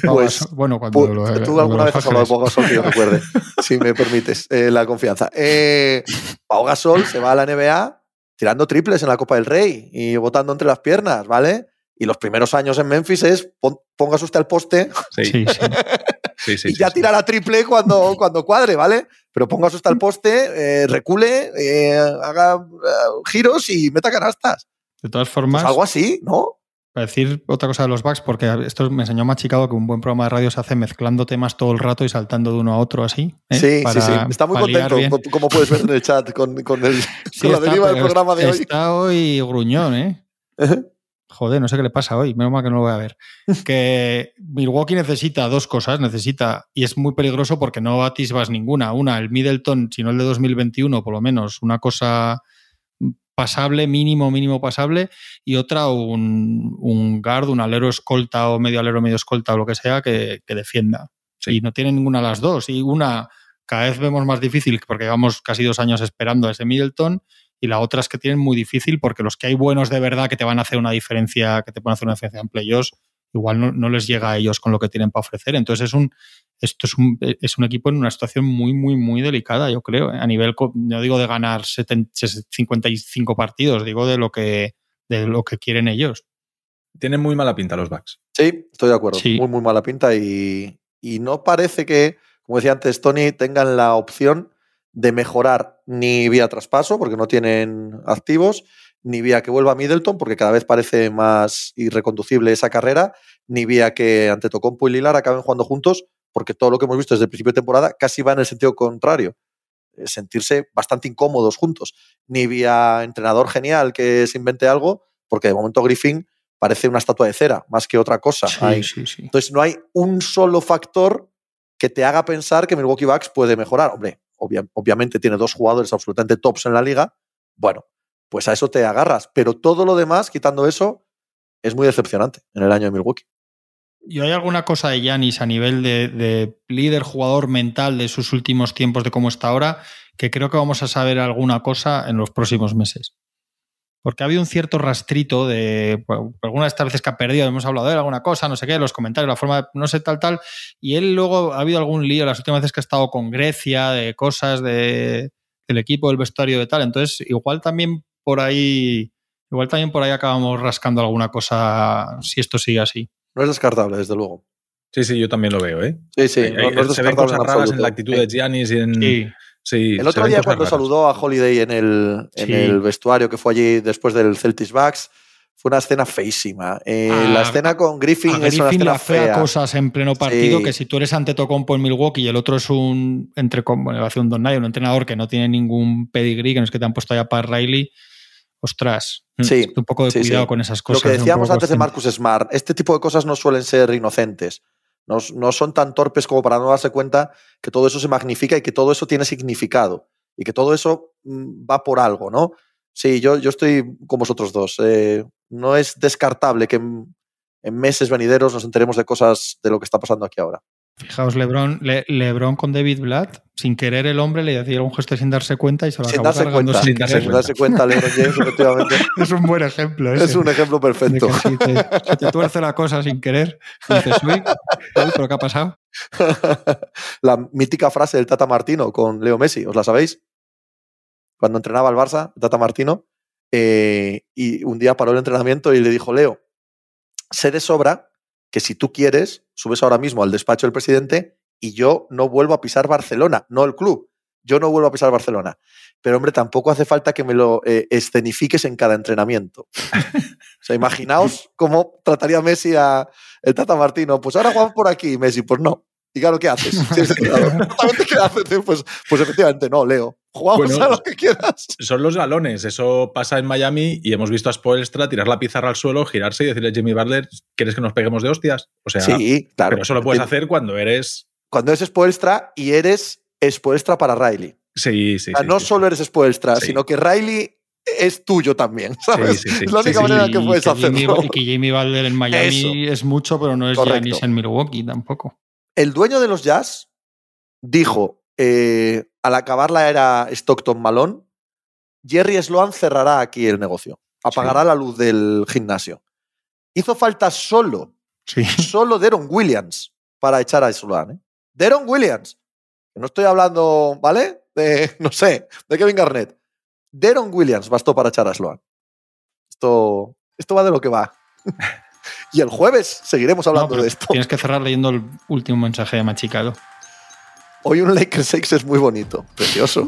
pues bueno, cuando pues, lo, tú alguna vez has hablado de Pau Gasol, que yo recuerde, <laughs> si me permites eh, la confianza. Eh, Pau Gasol se va a la NBA tirando triples en la Copa del Rey y botando entre las piernas, ¿vale? Y los primeros años en Memphis es pongas usted al poste sí. Sí, sí. <laughs> y ya tira la triple cuando, cuando cuadre, ¿vale? Pero pongas usted al poste, eh, recule, eh, haga eh, giros y meta canastas. De todas formas. Pues algo así, ¿no? Para decir otra cosa de los bugs, porque esto me enseñó Machicado que un buen programa de radio se hace mezclando temas todo el rato y saltando de uno a otro así. ¿eh? Sí, sí, sí. Está muy contento, como puedes ver en el chat, con, con, el, <laughs> la deriva del programa de hoy. Está hoy gruñón, ¿eh? <laughs> Joder, no sé qué le pasa hoy, menos mal que no lo voy a ver. Que Milwaukee necesita dos cosas, necesita, y es muy peligroso porque no atisbas ninguna. Una, el Middleton, sino el de 2021, por lo menos, una cosa pasable, mínimo, mínimo pasable, y otra un, un guard, un alero escolta o medio alero, medio escolta o lo que sea que, defienda. Y no tiene ninguna de las dos. Y una cada vez vemos más difícil porque llevamos casi dos años esperando a ese Middleton y la otra es que tienen muy difícil porque los que hay buenos de verdad que te van a hacer una diferencia, que te pueden hacer una diferencia en playoffs, igual no, no, les llega a ellos con lo que tienen para ofrecer. Entonces es un, esto es un, es un equipo en una situación muy, muy, muy delicada, yo creo. ¿eh? A nivel, no digo de ganar 55 partidos, digo de lo que, de lo que quieren ellos. Tienen muy mala pinta los backs. Sí, estoy de acuerdo. Muy, muy mala pinta y, y no parece que, como decía antes Tony, tengan la opción de mejorar ni vía traspaso, porque no tienen activos, ni vía que vuelva a Middleton, porque cada vez parece más irreconducible esa carrera, ni vía que ante Tocompo y Lilar acaben jugando juntos, porque todo lo que hemos visto desde el principio de temporada casi va en el sentido contrario. Eh, sentirse bastante incómodos juntos. Ni vía entrenador genial que se invente algo, porque de momento Griffin parece una estatua de cera, más que otra cosa. Entonces no hay un solo factor que te haga pensar que Milwaukee Bucks puede mejorar. Hombre, obviamente tiene dos jugadores absolutamente tops en la liga. Bueno, pues a eso te agarras. Pero todo lo demás, quitando eso, es muy decepcionante en el año de Milwaukee. ¿Y hay alguna cosa de Yanis a nivel de, líder, jugador mental de sus últimos tiempos, de cómo está ahora, que creo que vamos a saber alguna cosa en los próximos meses? Porque ha habido un cierto rastrito de algunas de estas veces que ha perdido, hemos hablado de él, alguna cosa, no sé qué, los comentarios, la forma, no sé, tal, tal. Y él luego ha habido algún lío las últimas veces que ha estado con Grecia, de cosas de, del equipo, del vestuario, de tal. Entonces, igual también por ahí, igual también por ahí acabamos rascando alguna cosa si esto sigue así. No es descartable, desde luego. Sí, sí, yo también lo veo, ¿eh? Sí, sí, no, es se ven cosas raras en la actitud de Giannis y en... Sí. el otro día cuando saludó a Holiday en el, en el vestuario que fue allí después del Celtics Bucks, fue una escena feísima. Eh, A- la escena con Griffin, A es una Griffin escena le fea. cosas en pleno partido Sí. que si tú eres Antetokounmpo en Milwaukee y el otro es un entre bueno, hace un Don Nye, un entrenador que no tiene ningún pedigree, que no es que te han puesto allá para Riley, ostras, Sí, un poco de sí, cuidado sí. con esas Lo cosas. que un decíamos antes de. Marcus Smart, este tipo de cosas no suelen ser inocentes. No, no son tan torpes como para no darse cuenta que todo eso se magnifica y que todo eso tiene significado y que todo eso mm, va por algo, ¿no? Sí, yo, yo estoy con vosotros dos. Eh, no es descartable que en, en meses venideros nos enteremos de cosas de lo que está pasando aquí ahora. Fijaos, Lebron, Le- Lebron con David Blatt, sin querer el hombre le decía un gesto sin darse cuenta y se lo Sin acabó darse cuenta, sin querer. sin darse cuenta, LeBron James, efectivamente, <laughs> Es un buen ejemplo. ese. es un ejemplo perfecto. que si te, tuerce la cosa sin querer, dices, uy, pero ¿qué ha pasado? <laughs> la mítica frase del Tata Martino con Leo Messi, ¿os la sabéis? Cuando entrenaba al Barça, Tata Martino, eh, y un día paró el entrenamiento y le dijo, Leo, sé de sobra que si tú quieres, subes ahora mismo al despacho del presidente y yo no vuelvo a pisar Barcelona, no el club, yo no vuelvo a pisar Barcelona. Pero hombre, tampoco hace falta que me lo eh, escenifiques en cada entrenamiento. o sea, imaginaos <laughs> cómo trataría Messi a el Tata Martino. Pues ahora jugamos por aquí, Messi, pues no. Y claro, ¿qué haces? <laughs> ¿qué haces? Pues, pues efectivamente, no, Leo. Jugamos Bueno, a lo que quieras. Son los galones. Eso pasa en Miami y hemos visto a Spoelstra tirar la pizarra al suelo, girarse y decirle a Jimmy Butler, ¿quieres que nos peguemos de hostias? O sea, Sí, claro. pero eso lo puedes hacer cuando eres... Cuando eres Spoelstra y eres Spoelstra para Riley. Sí, sí, O sea, sí, no sí. solo eres Spoelstra, Sí. sino que Riley es tuyo también, ¿sabes? sí, sí. Es la única manera que puedes hacerlo. y que Jimmy Butler en Miami es mucho, pero no es. Giannis en Milwaukee tampoco. El dueño de los Jazz dijo, eh, al acabar la era Stockton Malone, Jerry Sloan cerrará aquí el negocio, apagará la luz del gimnasio. Hizo falta solo, Sí. <laughs> solo Deron Williams para echar a Sloan. ¿eh? Deron Williams. No estoy hablando, ¿vale? De, <laughs> no sé, de Kevin Garnett. Deron Williams bastó para echar a Sloan. Esto, esto va de lo que va. <laughs> y el jueves seguiremos hablando de esto. Tienes que cerrar leyendo el último mensaje de Machicado. Hoy un Lakers 6 es muy bonito, precioso.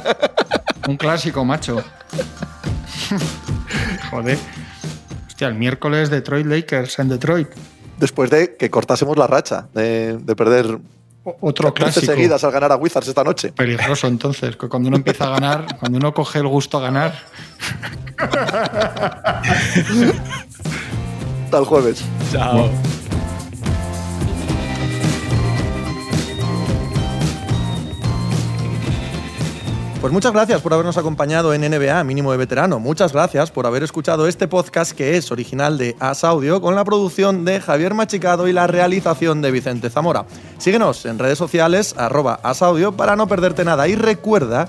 <laughs> Un clásico, macho. <laughs> Joder. Hostia, el miércoles Detroit Lakers en Detroit. Después de que cortásemos la racha de, de perder Otro 13 clásico. seguidas al ganar a Wizards esta noche. Peligroso entonces, que cuando uno empieza a ganar, cuando uno coge el gusto a ganar, <laughs> Hasta el jueves. Chao. Pues muchas gracias por habernos acompañado en NBA Mínimo de Veterano. Muchas gracias por haber escuchado este podcast que es original de As Audio con la producción de Javier Machicado y la realización de Vicente Zamora. Síguenos en redes sociales arroba As Audio para no perderte nada y recuerda